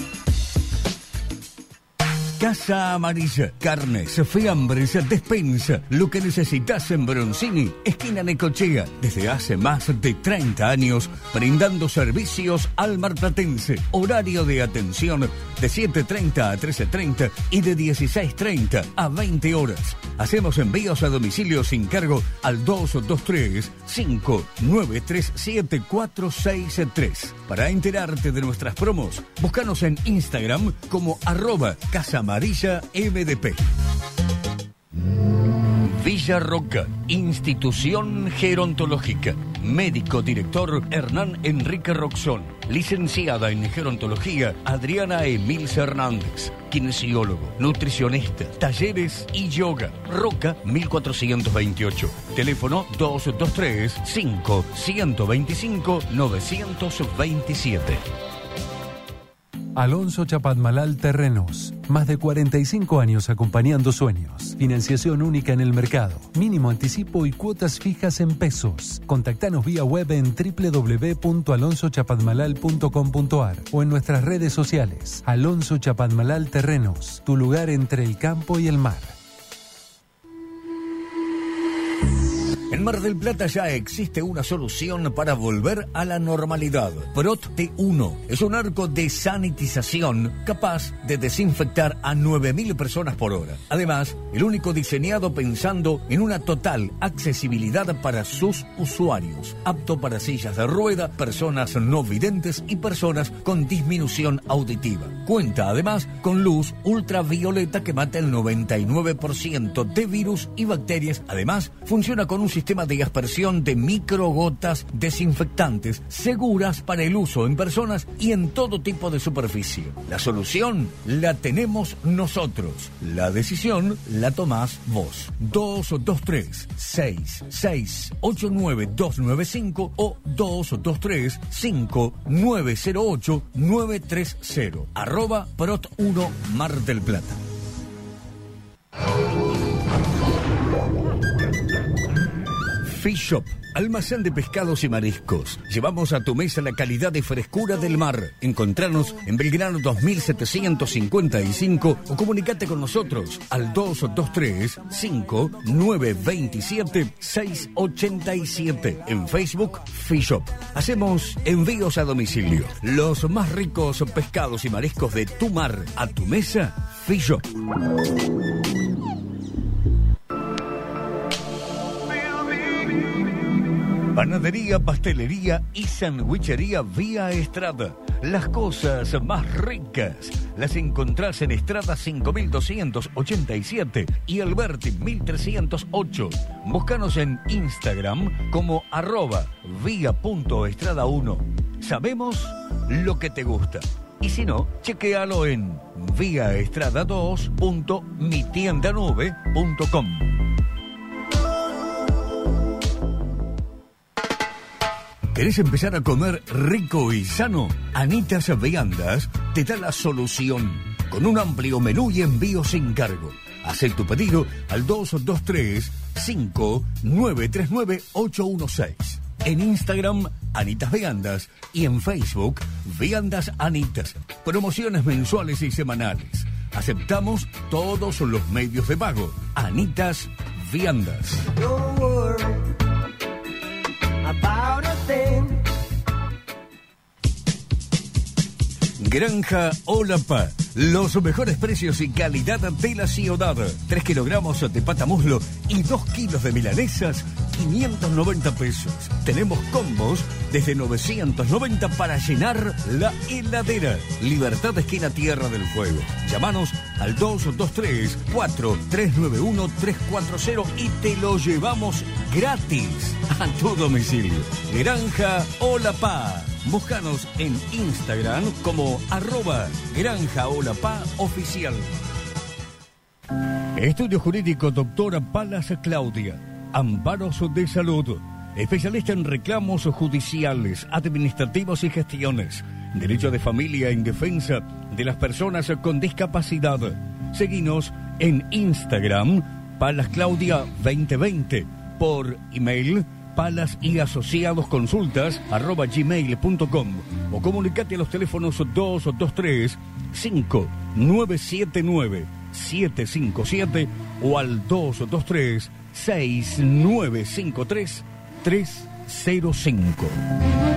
Casa Amarilla, carnes, fiambres, despensa, lo que necesitas en Bronzini, esquina Necochea, desde hace más de 30 años, brindando servicios al marplatense, horario de atención de 7.30 a 13.30 y de 16.30 a 20 horas. Hacemos envíos a domicilio sin cargo al 223 5937 463. Para enterarte de nuestras promos, búscanos en Instagram como arroba Casa Amarilla MDP. Villa Roca, institución gerontológica. Médico director Hernán Enrique Roxón. Licenciada en gerontología Adriana Emil Hernández. Kinesiólogo, nutricionista, talleres y yoga. Roca 1428. Teléfono 223 5 125 927. Alonso Chapadmalal Terrenos. Más de 45 años acompañando sueños. Financiación única en el mercado. Mínimo anticipo y cuotas fijas en pesos. Contactanos vía web en www.alonsochapadmalal.com.ar o en nuestras redes sociales. Alonso Chapadmalal Terrenos. Tu lugar entre el campo y el mar. En Mar del Plata ya existe una solución para volver a la normalidad. Prot T1 es un arco de sanitización capaz de desinfectar a 9.000 personas por hora. Además, el único diseñado pensando en una total accesibilidad para sus usuarios. Apto para sillas de rueda, personas no videntes y personas con disminución auditiva. Cuenta además con luz ultravioleta que mata el 99% de virus y bacterias. Además, funciona con un sistema de aspersión de microgotas desinfectantes seguras para el uso en personas y en todo tipo de superficie. La solución la tenemos nosotros. La decisión la tomás vos. 223 6689 295 o 223 5908 930. Arroba Prot 1 Mar del Plata. Fish Shop, almacén de pescados y mariscos. Llevamos a tu mesa la calidad y frescura del mar. Encontranos en Belgrano 2755 o comunicate con nosotros al 223 5927 687 en Facebook Fish Shop. Hacemos envíos a domicilio. Los más ricos pescados y mariscos de tu mar a tu mesa, Fish Shop. Panadería, pastelería y sandwichería Vía Estrada. Las cosas más ricas las encontrás en Estrada 5287 y Alberti 1308. Búscanos en Instagram como arroba vía.estrada1. Sabemos lo que te gusta. Y si no, chequealo en viaestrada2.mitiendanube.com. ¿Querés empezar a comer rico y sano? Anitas Viandas te da la solución con un amplio menú y envío sin cargo. Haz tu pedido al 223 5939 816. En Instagram, Anitas Viandas y en Facebook, Viandas Anitas. Promociones mensuales y semanales. Aceptamos todos los medios de pago. Anitas Viandas. Granja Olapa. Los mejores precios y calidad de la ciudad. 3 kilogramos de pata muslo y 2 kilos de milanesas, 590 pesos. Tenemos combos desde 990 para llenar la heladera. Libertad esquina Tierra del Fuego. Llámanos al 223-4391-340 y te lo llevamos gratis a tu domicilio. Granja Olapa. Búscanos en Instagram como arroba Granja Oficial. Estudio Jurídico Doctora Palas Claudia. Amparos de Salud. Especialista en reclamos judiciales, administrativos y gestiones. Derecho de familia en defensa de las personas con discapacidad. Seguinos en Instagram Palas Claudia 2020 por email palas y asociados consultas arroba gmail.com o comunicate a los teléfonos 223 5979 757 o al 223 6953 305.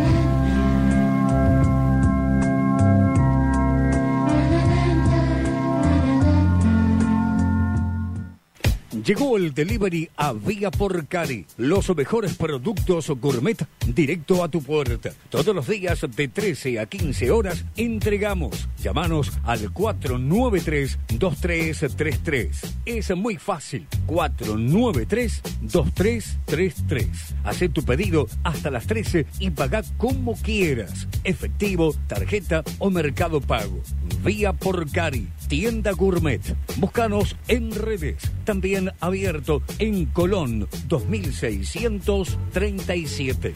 Llegó el delivery a Vía por Cari. Los mejores productos gourmet directo a tu puerta. Todos los días de 13 a 15 horas entregamos. Llámanos al 493-2333. Es muy fácil. 493-2333. Haz tu pedido hasta las 13 y paga como quieras. Efectivo, tarjeta o mercado pago. Vía por Cari. Tienda Gourmet. Búscanos en redes. También abierto en Colón 2637.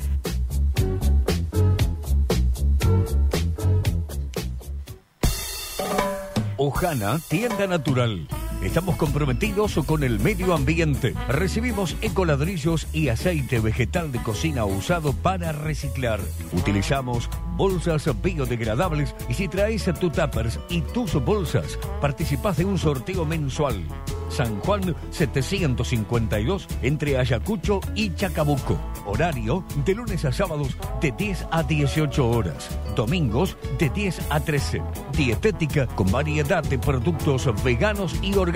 Ojana, tienda natural. Estamos comprometidos con el medio ambiente. Recibimos ecoladrillos y aceite vegetal de cocina usado para reciclar. Utilizamos bolsas biodegradables y si traes tu tuppers y tus bolsas, participás de un sorteo mensual. San Juan 752 entre Ayacucho y Chacabuco. Horario de lunes a sábados de 10 a 18 horas. Domingos de 10 a 13. Dietética con variedad de productos veganos y orgánicos.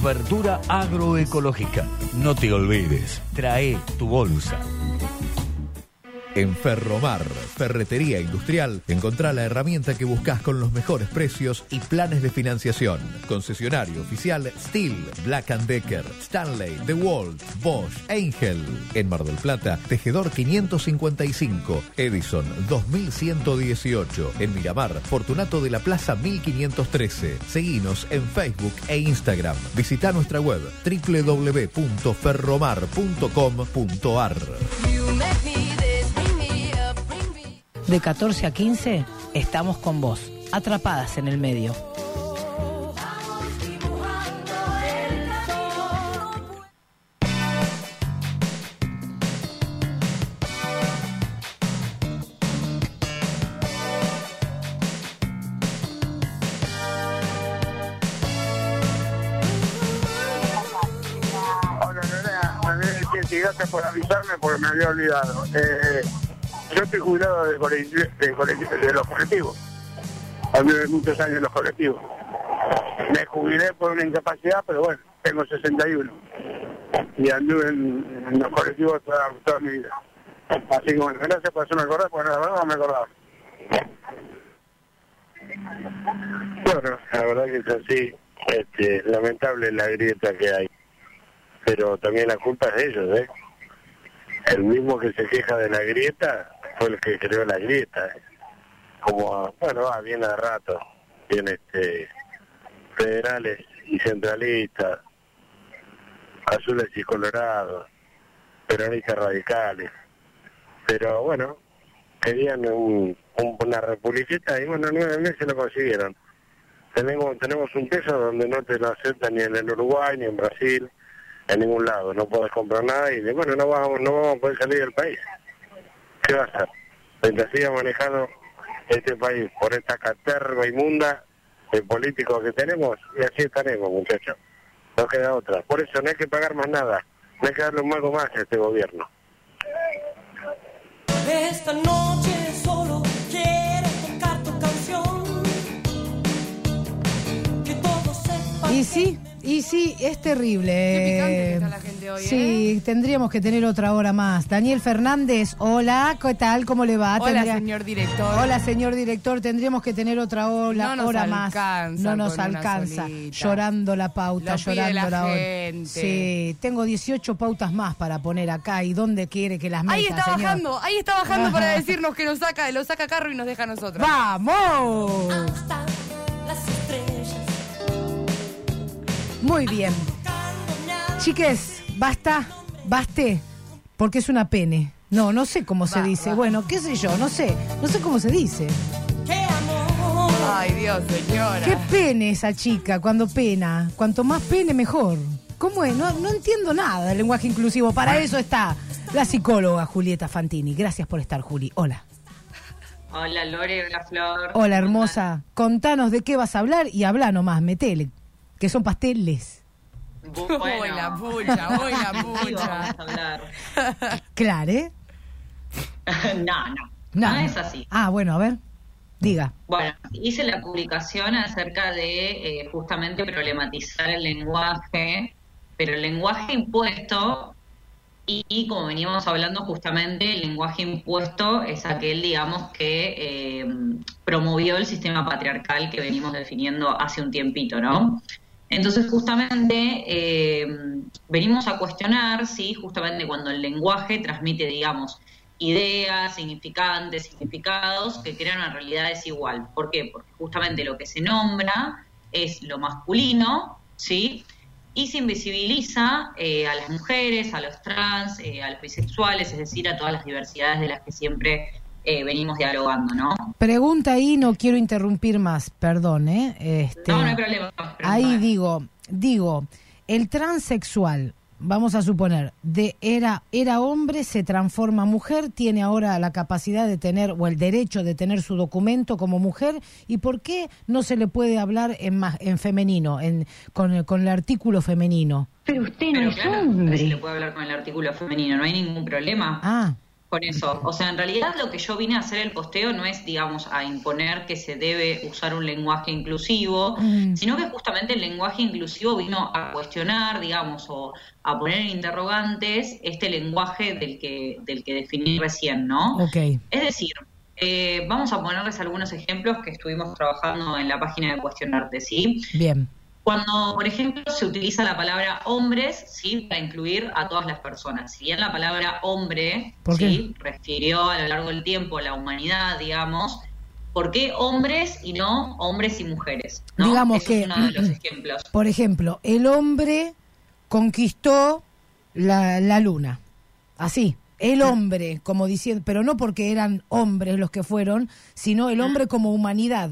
Verdura agroecológica. No te olvides, trae tu bolsa. En Ferromar, Ferretería Industrial, encontrá la herramienta que buscas con los mejores precios y planes de financiación. Concesionario oficial Steel, Black Decker, Stanley, DeWalt, Bosch, Angel. En Mar del Plata, Tejedor 555, Edison 2118. En Miramar, Fortunato de la Plaza 1513. Seguinos en Facebook e Instagram. Visita nuestra web www.ferromar.com.ar. De 14 a 15 estamos con vos, atrapadas en el medio. Hola, Chiesi, gracias por avisarme porque me había olvidado. Eh, yo estoy jubilado de, los colectivos. Hablé muchos años en los colectivos. Me jubilé por una incapacidad, pero bueno, tengo 61. Y anduve en, los colectivos toda, toda mi vida. Así que bueno, gracias por hacerme acordar, porque la verdad no me acordaba. Bueno, la verdad que es así. Este, lamentable la grieta que hay. Pero también la culpa es de ellos, ¿eh? El mismo que se queja de la grieta fue el que creó la grieta. Como, bueno, va bien a rato. Bien, este, federales y centralistas, azules y colorados, peronistas radicales. Pero bueno, querían un- un- una republiquita y bueno, nueve meses lo consiguieron. Tenemos, tenemos un peso donde no te lo aceptan ni en el Uruguay, ni en Brasil, en ningún lado. No podés comprar nada y bueno, no vamos, no vamos a poder salir del país. ¿Qué va a hacer? Mientras siga manejando este país por esta caterva inmunda de políticos que tenemos, y así estaremos, muchachos. No queda otra. Por eso no hay que pagar más nada. No hay que darle un mago más a este gobierno. Esta noche solo quiero tocar tu canción. Que todos sepan. Y sí, y sí, es terrible. Qué picante que está la gente hoy, ¿eh? Sí, tendríamos que tener otra hora más. Daniel Fernández, hola, ¿qué tal? ¿Cómo le va? Hola, Tendría- señor director. Hola, señor director, tendríamos que tener otra hora, No hora más. No nos alcanza. Llorando la pauta, Lo pide llorando la hora. gente. Sí, tengo 18 pautas más para poner acá. ¿Y dónde quiere que las meta, Ahí está señor? bajando, ahí está bajando [laughs] para decirnos que nos saca, lo saca carro y nos deja a nosotros. ¡Vamos! Muy bien. Chiques, basta, baste, porque es una pene. No, no sé cómo se Va, dice. va. Bueno, qué sé yo, no sé. No sé cómo se dice. Ay, Dios, señora. Qué pene esa chica cuando pena. Cuanto más pene, mejor. ¿Cómo es? No, no entiendo nada del lenguaje inclusivo. Para eso está la psicóloga Julieta Fantini. Gracias por estar, Juli. Hola. Hola Lore, hola Flor. Hola, hermosa. Contanos de qué vas a hablar y habla nomás, metele. Que son pasteles. Bueno, Uy, la [laughs] pucha, uy, la pucha. Claro, ¿eh? [laughs] no, no, No, no es así. Ah, bueno, a ver. Diga. Bueno, hice la publicación acerca de eh, justamente problematizar el lenguaje, pero el lenguaje impuesto, y, y como veníamos hablando justamente, el lenguaje impuesto es aquel, digamos, que eh, promovió el sistema patriarcal que venimos definiendo hace un tiempito, ¿no? Entonces, justamente, eh, venimos a cuestionar si justamente cuando el lenguaje transmite, digamos, ideas, significantes, significados que crean una realidad desigual. ¿Por qué? Porque justamente lo que se nombra es lo masculino, ¿sí? Y se invisibiliza eh, a las mujeres, a los trans, eh, a los bisexuales, es decir, a todas las diversidades de las que siempre eh, venimos dialogando, ¿no? Pregunta ahí, no quiero interrumpir más, perdón, ¿eh? Este, No, no hay problema. ahí digo, digo, el transexual, vamos a suponer, de era, era hombre, se transforma mujer, tiene ahora la capacidad de tener, o el derecho de tener su documento como mujer, ¿y por qué no se le puede hablar en, en femenino, en, con, el- con el artículo femenino? Pero usted no es hombre. Se le puede hablar con el artículo femenino, no hay ningún problema. Ah. Con eso. O sea, en realidad lo que yo vine a hacer el posteo no es, digamos, a imponer que se debe usar un lenguaje inclusivo, Mm. sino que justamente el lenguaje inclusivo vino a cuestionar, digamos, o a poner en interrogantes este lenguaje del que, del que definí recién, ¿no? Ok. Es decir, eh, vamos a ponerles algunos ejemplos que estuvimos trabajando en la página de Cuestionarte, ¿sí? Bien. Cuando, por ejemplo, se utiliza la palabra hombres, ¿sí? Para incluir a todas las personas. Si bien la palabra hombre. ¿sí? Refirió a lo largo del tiempo a la humanidad, digamos, ¿por qué hombres y no hombres y mujeres? ¿no? Digamos que, es uno de los [clears throat] ejemplos. por ejemplo, el hombre conquistó la, la luna. Así. El hombre, como diciendo, pero no porque eran hombres los que fueron, sino el hombre como humanidad.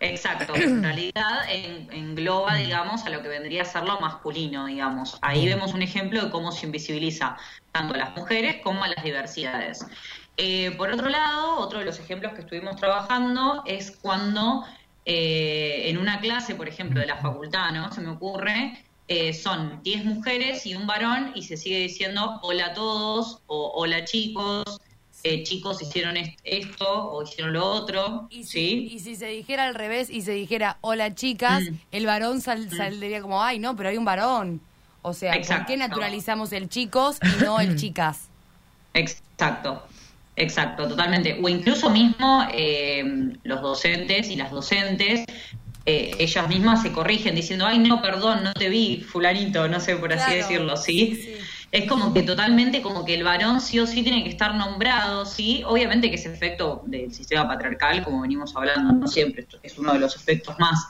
Exacto, [clears throat] en realidad en- engloba, digamos, a lo que vendría a ser lo masculino, digamos. Ahí vemos un ejemplo de cómo se invisibiliza tanto a las mujeres como a las diversidades. Eh, por otro lado, otro de los ejemplos que estuvimos trabajando es cuando eh, en una clase, por ejemplo, de la facultad, ¿no? Se me ocurre, eh, son 10 mujeres y un varón y se sigue diciendo hola a todos o hola chicos, eh, chicos hicieron est- esto o hicieron lo otro, ¿sí? Y si se dijera al revés y se dijera hola chicas, Mm. el varón sal- saldría como, ay no, pero hay un varón. O sea, ¿por Exacto. qué naturalizamos el chicos y no el chicas? Exacto, exacto, totalmente. O incluso mismo eh, los docentes y las docentes, eh, ellas mismas se corrigen diciendo, ay, no, perdón, no te vi, fulanito, no sé por así Claro, decirlo, ¿sí? Es como que totalmente como que el varón sí o sí tiene que estar nombrado, ¿sí? Obviamente que es efecto del sistema patriarcal, como venimos hablando, no siempre, esto es uno de los efectos más.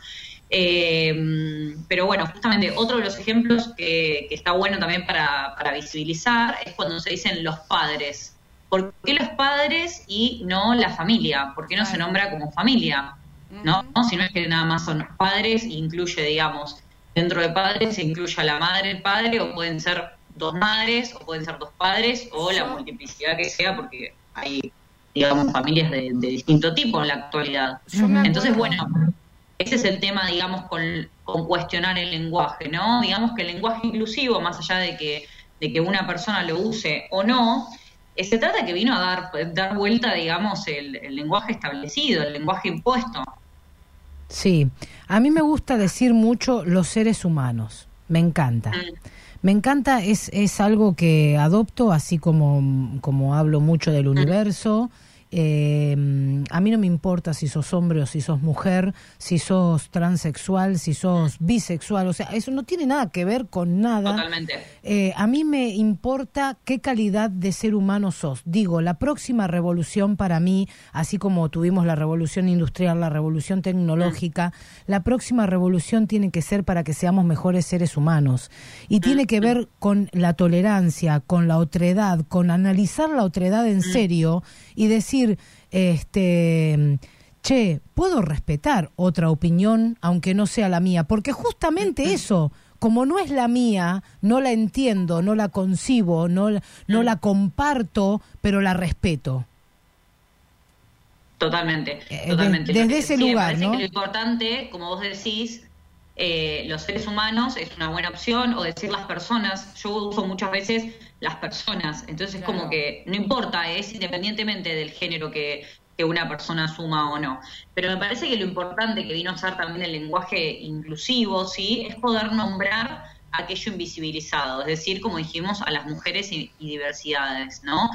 Eh, pero bueno, justamente otro de los ejemplos que, que está bueno también para, para visibilizar es cuando se dicen los padres. ¿por qué los padres y no la familia? ¿Por qué no se nombra como familia? ¿No? Si no es que nada más son padres, incluye, digamos, dentro de padres se incluye a la madre, el padre, o pueden ser dos madres, o pueden ser dos padres, o la multiplicidad que sea, porque hay, digamos, familias de, de distinto tipo en la actualidad. Entonces, bueno, ese es el tema, digamos, con, con cuestionar el lenguaje, ¿no? Digamos que el lenguaje inclusivo, más allá de que, de que una persona lo use o no, eh, se trata que vino a dar, dar vuelta, digamos, el, el lenguaje establecido, el lenguaje impuesto. Sí, a mí me gusta decir mucho los seres humanos, me encanta. Me encanta, es, es algo que adopto, así como, como hablo mucho del universo. Eh, a mí no me importa si sos hombre o si sos mujer, si sos transexual, si sos bisexual, o sea, eso no tiene nada que ver con nada. Totalmente. Eh, a mí me importa qué calidad de ser humano sos. Digo, la próxima revolución para mí, así como tuvimos la revolución industrial, la revolución tecnológica, la próxima revolución tiene que ser para que seamos mejores seres humanos. Y tiene que ver con la tolerancia, con la otredad, con analizar la otredad en serio y decir, este... Che, puedo respetar otra opinión aunque no sea la mía, porque justamente eso, como no es la mía, no la entiendo, no la concibo, no, la- no la comparto, pero la respeto. Totalmente, Eh, totalmente. desde que- ese sí, lugar, ¿no? que lo importante, como vos decís, eh, los seres humanos es una buena opción, o decir las personas, yo uso muchas veces las personas, entonces es como que no importa, es independientemente del género que, que una persona asuma o no. Pero me parece que lo importante que vino a ser también el lenguaje inclusivo, ¿sí? Es poder nombrar aquello invisibilizado, es decir, como dijimos, a las mujeres y, y diversidades, ¿no?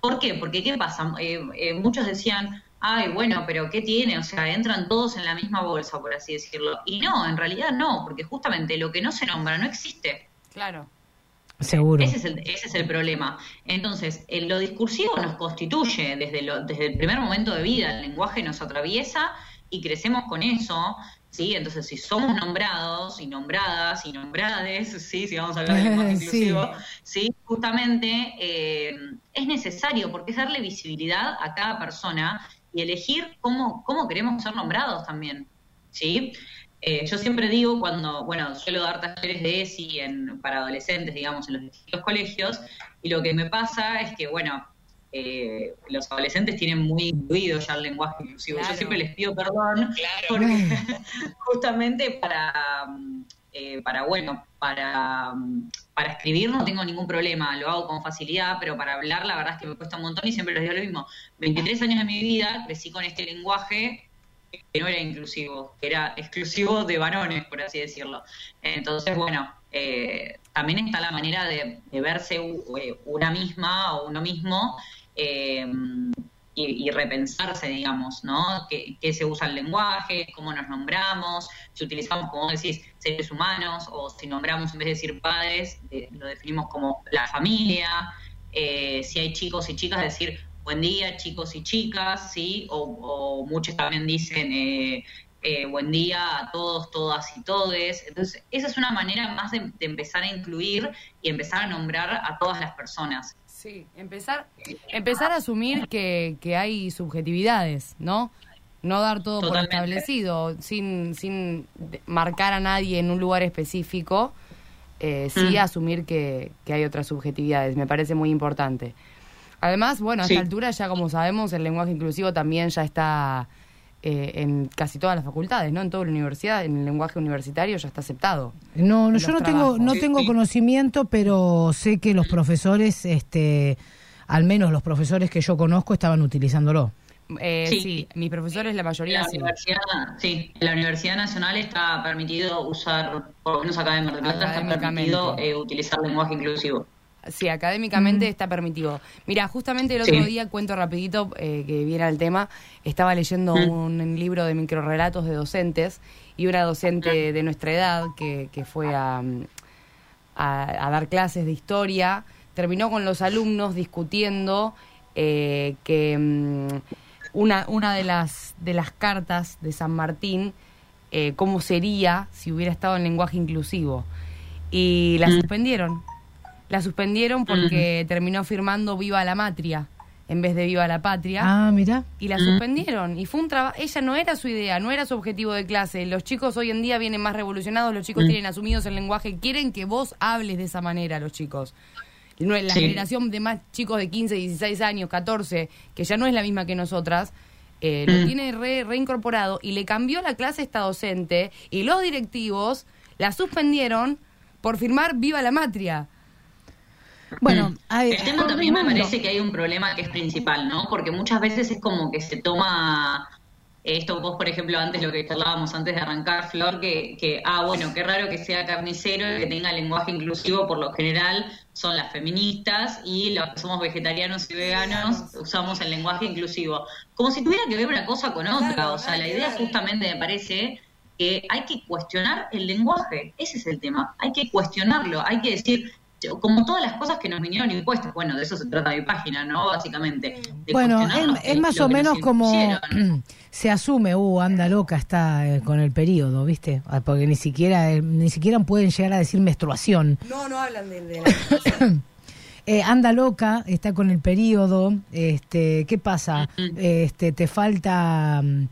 ¿Por qué? Porque ¿qué pasa? Eh, eh, muchos decían, ay, bueno, pero ¿qué tiene? O sea, entran todos en la misma bolsa, por así decirlo. Y no, en realidad no, porque justamente lo que no se nombra no existe. Claro. Seguro. Ese es el, ese es el problema. Entonces, en lo discursivo nos constituye desde, lo, desde el primer momento de vida, el lenguaje nos atraviesa y crecemos con eso, ¿sí? Entonces, si somos nombrados y nombradas y nombrades, [laughs] ¿sí? Si vamos a hablar de lenguaje [laughs] Sí. inclusivo, ¿sí? Justamente eh, es necesario porque es darle visibilidad a cada persona y elegir cómo, cómo queremos ser nombrados también, ¿sí? Eh, yo siempre digo cuando, bueno, suelo dar talleres de ESI en, para adolescentes, digamos, en los distintos colegios, y lo que me pasa es que, bueno, eh, los adolescentes tienen muy incluido ya el lenguaje inclusivo. Yo siempre les pido perdón, porque [laughs] justamente para, eh, para bueno, para, para escribir no tengo ningún problema, lo hago con facilidad, pero para hablar la verdad es que me cuesta un montón y siempre les digo lo mismo. 23 años de mi vida crecí con este lenguaje que no era inclusivo, que era exclusivo de varones, por así decirlo. Entonces, bueno, eh, también está la manera de, verse eh, una misma o uno mismo eh, y, repensarse, digamos, ¿no? ¿Qué, qué se usa el lenguaje? ¿Cómo nos nombramos? Si utilizamos, como decís, seres humanos o si nombramos en vez de decir padres, lo definimos como la familia. Si hay chicos y chicas, decir buen día, chicos y chicas, ¿sí? O, o muchos también dicen eh, eh, buen día a todos, todas y todes. Entonces, esa es una manera más de, de empezar a incluir y empezar a nombrar a todas las personas. Sí, empezar, empezar a asumir que, que hay subjetividades, ¿no? No dar todo por establecido, sin, sin marcar a nadie en un lugar específico, eh, sí Mm. asumir que, que hay otras subjetividades, me parece muy importante. Además, bueno, a Sí. esta altura ya como sabemos, el lenguaje inclusivo también ya está eh, en casi todas las facultades, ¿no? En toda la universidad, en el lenguaje universitario ya está aceptado. No, no yo no tengo, no tengo conocimiento, pero sé que los profesores, este, al menos los profesores que yo conozco, estaban utilizándolo. Eh, Sí. sí. mis profesores, la mayoría la sí. universidad, sí, en la Universidad Nacional está permitido usar, por lo menos acá en Mar del Plata, está permitido eh, utilizar lenguaje inclusivo. Sí, académicamente está permitido. Mira, justamente el Sí. otro día, cuento rapidito, eh, que viene al tema, estaba leyendo Mm. un libro de microrelatos de docentes y una docente de nuestra edad que, que fue a, a- a dar clases de historia, terminó con los alumnos discutiendo eh, que mm, una, una de, las, de las cartas de San Martín, eh, cómo sería si hubiera estado en lenguaje inclusivo. Y la suspendieron. La suspendieron porque terminó firmando Viva la Matria. en vez de Viva la Patria. Ah, mira. Y la suspendieron. Y fue un trabajo. Ella no era su idea, no era su objetivo de clase. Los chicos hoy en día vienen más revolucionados, los chicos Mm. tienen asumidos el lenguaje, quieren que vos hables de esa manera, los chicos. No, la Sí. generación de más chicos de 15, 16 años, 14, que ya no es la misma que nosotras, eh, lo Mm. tiene re- reincorporado y le cambió la clase a esta docente y los directivos la suspendieron por firmar Viva la Matria. Bueno, hay- el tema también me parece que hay un problema que es principal, ¿no? Porque muchas veces es como que se toma esto, vos por ejemplo, antes lo que charlábamos antes de arrancar, Flor, que, que, ah, bueno, qué raro que sea carnicero y que tenga lenguaje inclusivo, por lo general son las feministas y los que somos vegetarianos y veganos usamos el lenguaje inclusivo. Como si tuviera que ver una cosa con otra, o sea, la idea justamente me parece que hay que cuestionar el lenguaje, ese es el tema, hay que cuestionarlo, hay que decir, como todas las cosas que nos vinieron impuestas, bueno, de eso se trata mi página, ¿no? Básicamente. de Bueno, es, más o menos como se asume, uh, anda loca, está eh, con el periodo, ¿viste? Ah, Porque ni siquiera eh, ni siquiera pueden llegar a decir menstruación. No, no hablan de, de [coughs] Eh, anda loca, está con el periodo, este, ¿qué pasa? Este, te falta, mm,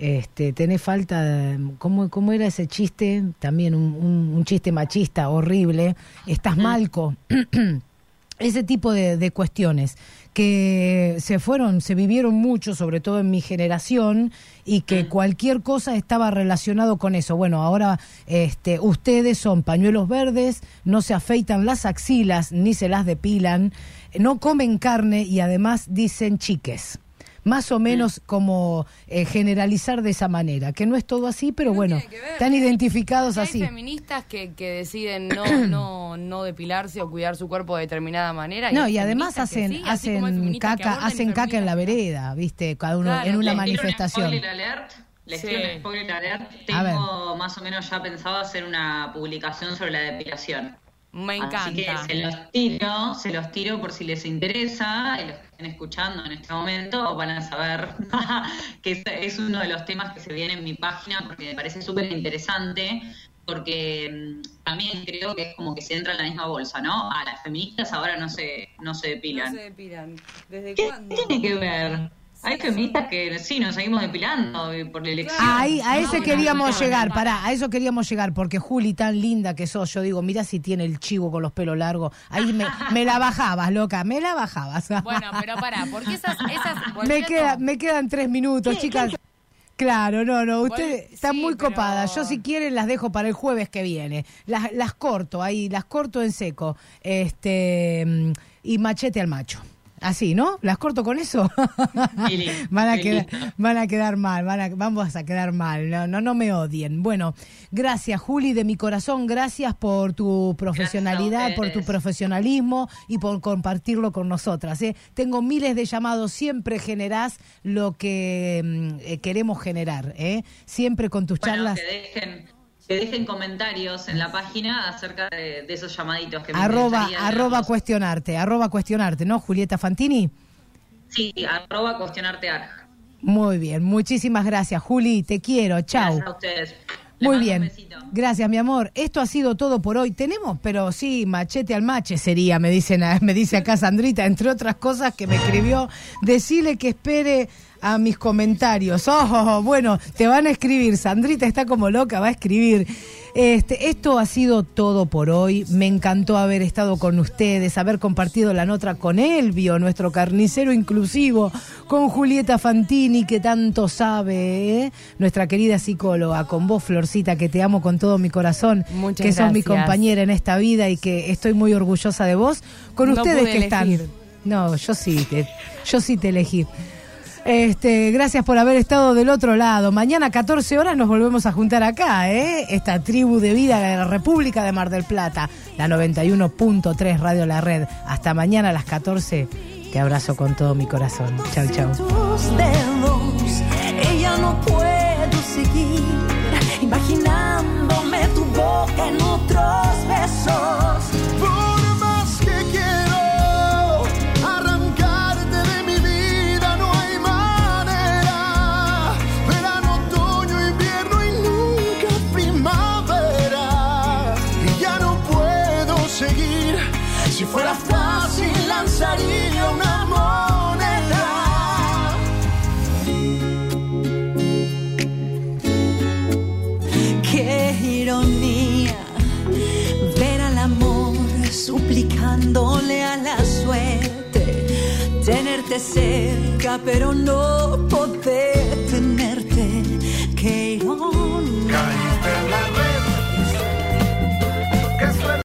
este, tenés falta, ¿cómo, cómo era ese chiste? También un, un- un chiste machista horrible. Estás malco. [clears throat] ese tipo de, de cuestiones que se fueron, se vivieron mucho, sobre todo en mi generación, y que cualquier cosa estaba relacionado con eso. Bueno, ahora este, ustedes son pañuelos verdes, no se afeitan las axilas ni se las depilan, no comen carne y además dicen chiques. Más o menos como eh, generalizar de esa manera, que no es todo así, pero bueno, están identificados Hay así. feministas que, que deciden no, [coughs] no, no depilarse o cuidar su cuerpo de determinada manera. No, hay y además hacen, sí, hay hacen caca, hacen caca en la vereda, viste, cada uno Claro, en una les tiro un manifestación. alert, Les tiro un spoiler alert. Tengo más o menos ya pensado hacer una publicación sobre la depilación. Me Así que encanta. se los tiro, se los tiro por si les interesa y los que estén escuchando en este momento van a saber [laughs] que es, es uno de los temas que se viene en mi página porque me parece súper interesante porque mm, también creo que es como que se entra en la misma bolsa, ¿no? A las feministas ahora no se, no se depilan. No se depilan. ¿Desde ¿Qué cuándo? tiene que ver? Hay feministas que sí, nos seguimos depilando eh, por la elección. Ahí, a ese No, queríamos no, llegar, no. pará, a eso queríamos llegar, porque Juli, tan linda que sos, yo digo, mira si tiene el chivo con los pelos largos. Ahí me, me la bajabas, loca, me la bajabas. [laughs] Bueno, pero pará, porque esas... [laughs] me, queda, me quedan tres minutos, chicas. Claro, no, no, ustedes están muy copadas. Yo si quieren las dejo para el jueves que viene. Las, las corto ahí, las corto en seco. Este mm, y machete al macho. Así, ¿no? ¿Las corto con eso? [laughs] van, a quedar, van a quedar mal, van a, vamos a quedar mal. No, no, no me odien. Bueno, gracias, Juli, de mi corazón. Gracias por tu profesionalidad, por tu profesionalismo y por compartirlo con nosotras. ¿eh? Tengo miles de llamados, siempre generás lo que mm, eh, queremos generar. ¿eh? Siempre con tus Bueno, charlas. que dejen, que dejen comentarios en la página acerca de, de esos llamaditos que me Arroba, arroba cuestionarte, arroba cuestionarte, ¿no, Julieta Fantini? Sí, arroba cuestionarte arg. Muy bien, muchísimas gracias, Juli, te quiero, chao. Gracias a ustedes. Muy bien. Gracias, mi amor. Esto ha sido todo por hoy. Tenemos, pero sí, machete al mache sería, me dicen, [laughs] me dice acá Sandrita, entre otras cosas que me escribió. Decirle que espere a mis comentarios. Oh, bueno, te van a escribir. Sandrita está como loca, va a escribir. Este, esto ha sido todo por hoy. Me encantó haber estado con ustedes, haber compartido la nota con Elvio, nuestro carnicero inclusivo, con Julieta Fantini, que tanto sabe, ¿eh? nuestra querida psicóloga, con vos, Florcita, que te amo con todo mi corazón, Muchas que sos mi gracias. compañera en esta vida y que estoy muy orgullosa de vos, con No ustedes que están. No, yo sí, te- yo sí te elegí. Este, gracias por haber estado del otro lado. Mañana 14 horas nos volvemos a juntar acá, ¿eh? Esta tribu de vida de la República de Mar del Plata, la 91.3 Radio La Red. Hasta mañana a las 14. Te abrazo con todo mi corazón. Chau, chau. Si fuera fácil, lanzaría una moneda. Qué ironía ver al amor suplicándole a la suerte, tenerte cerca pero no poder tenerte. Qué ironía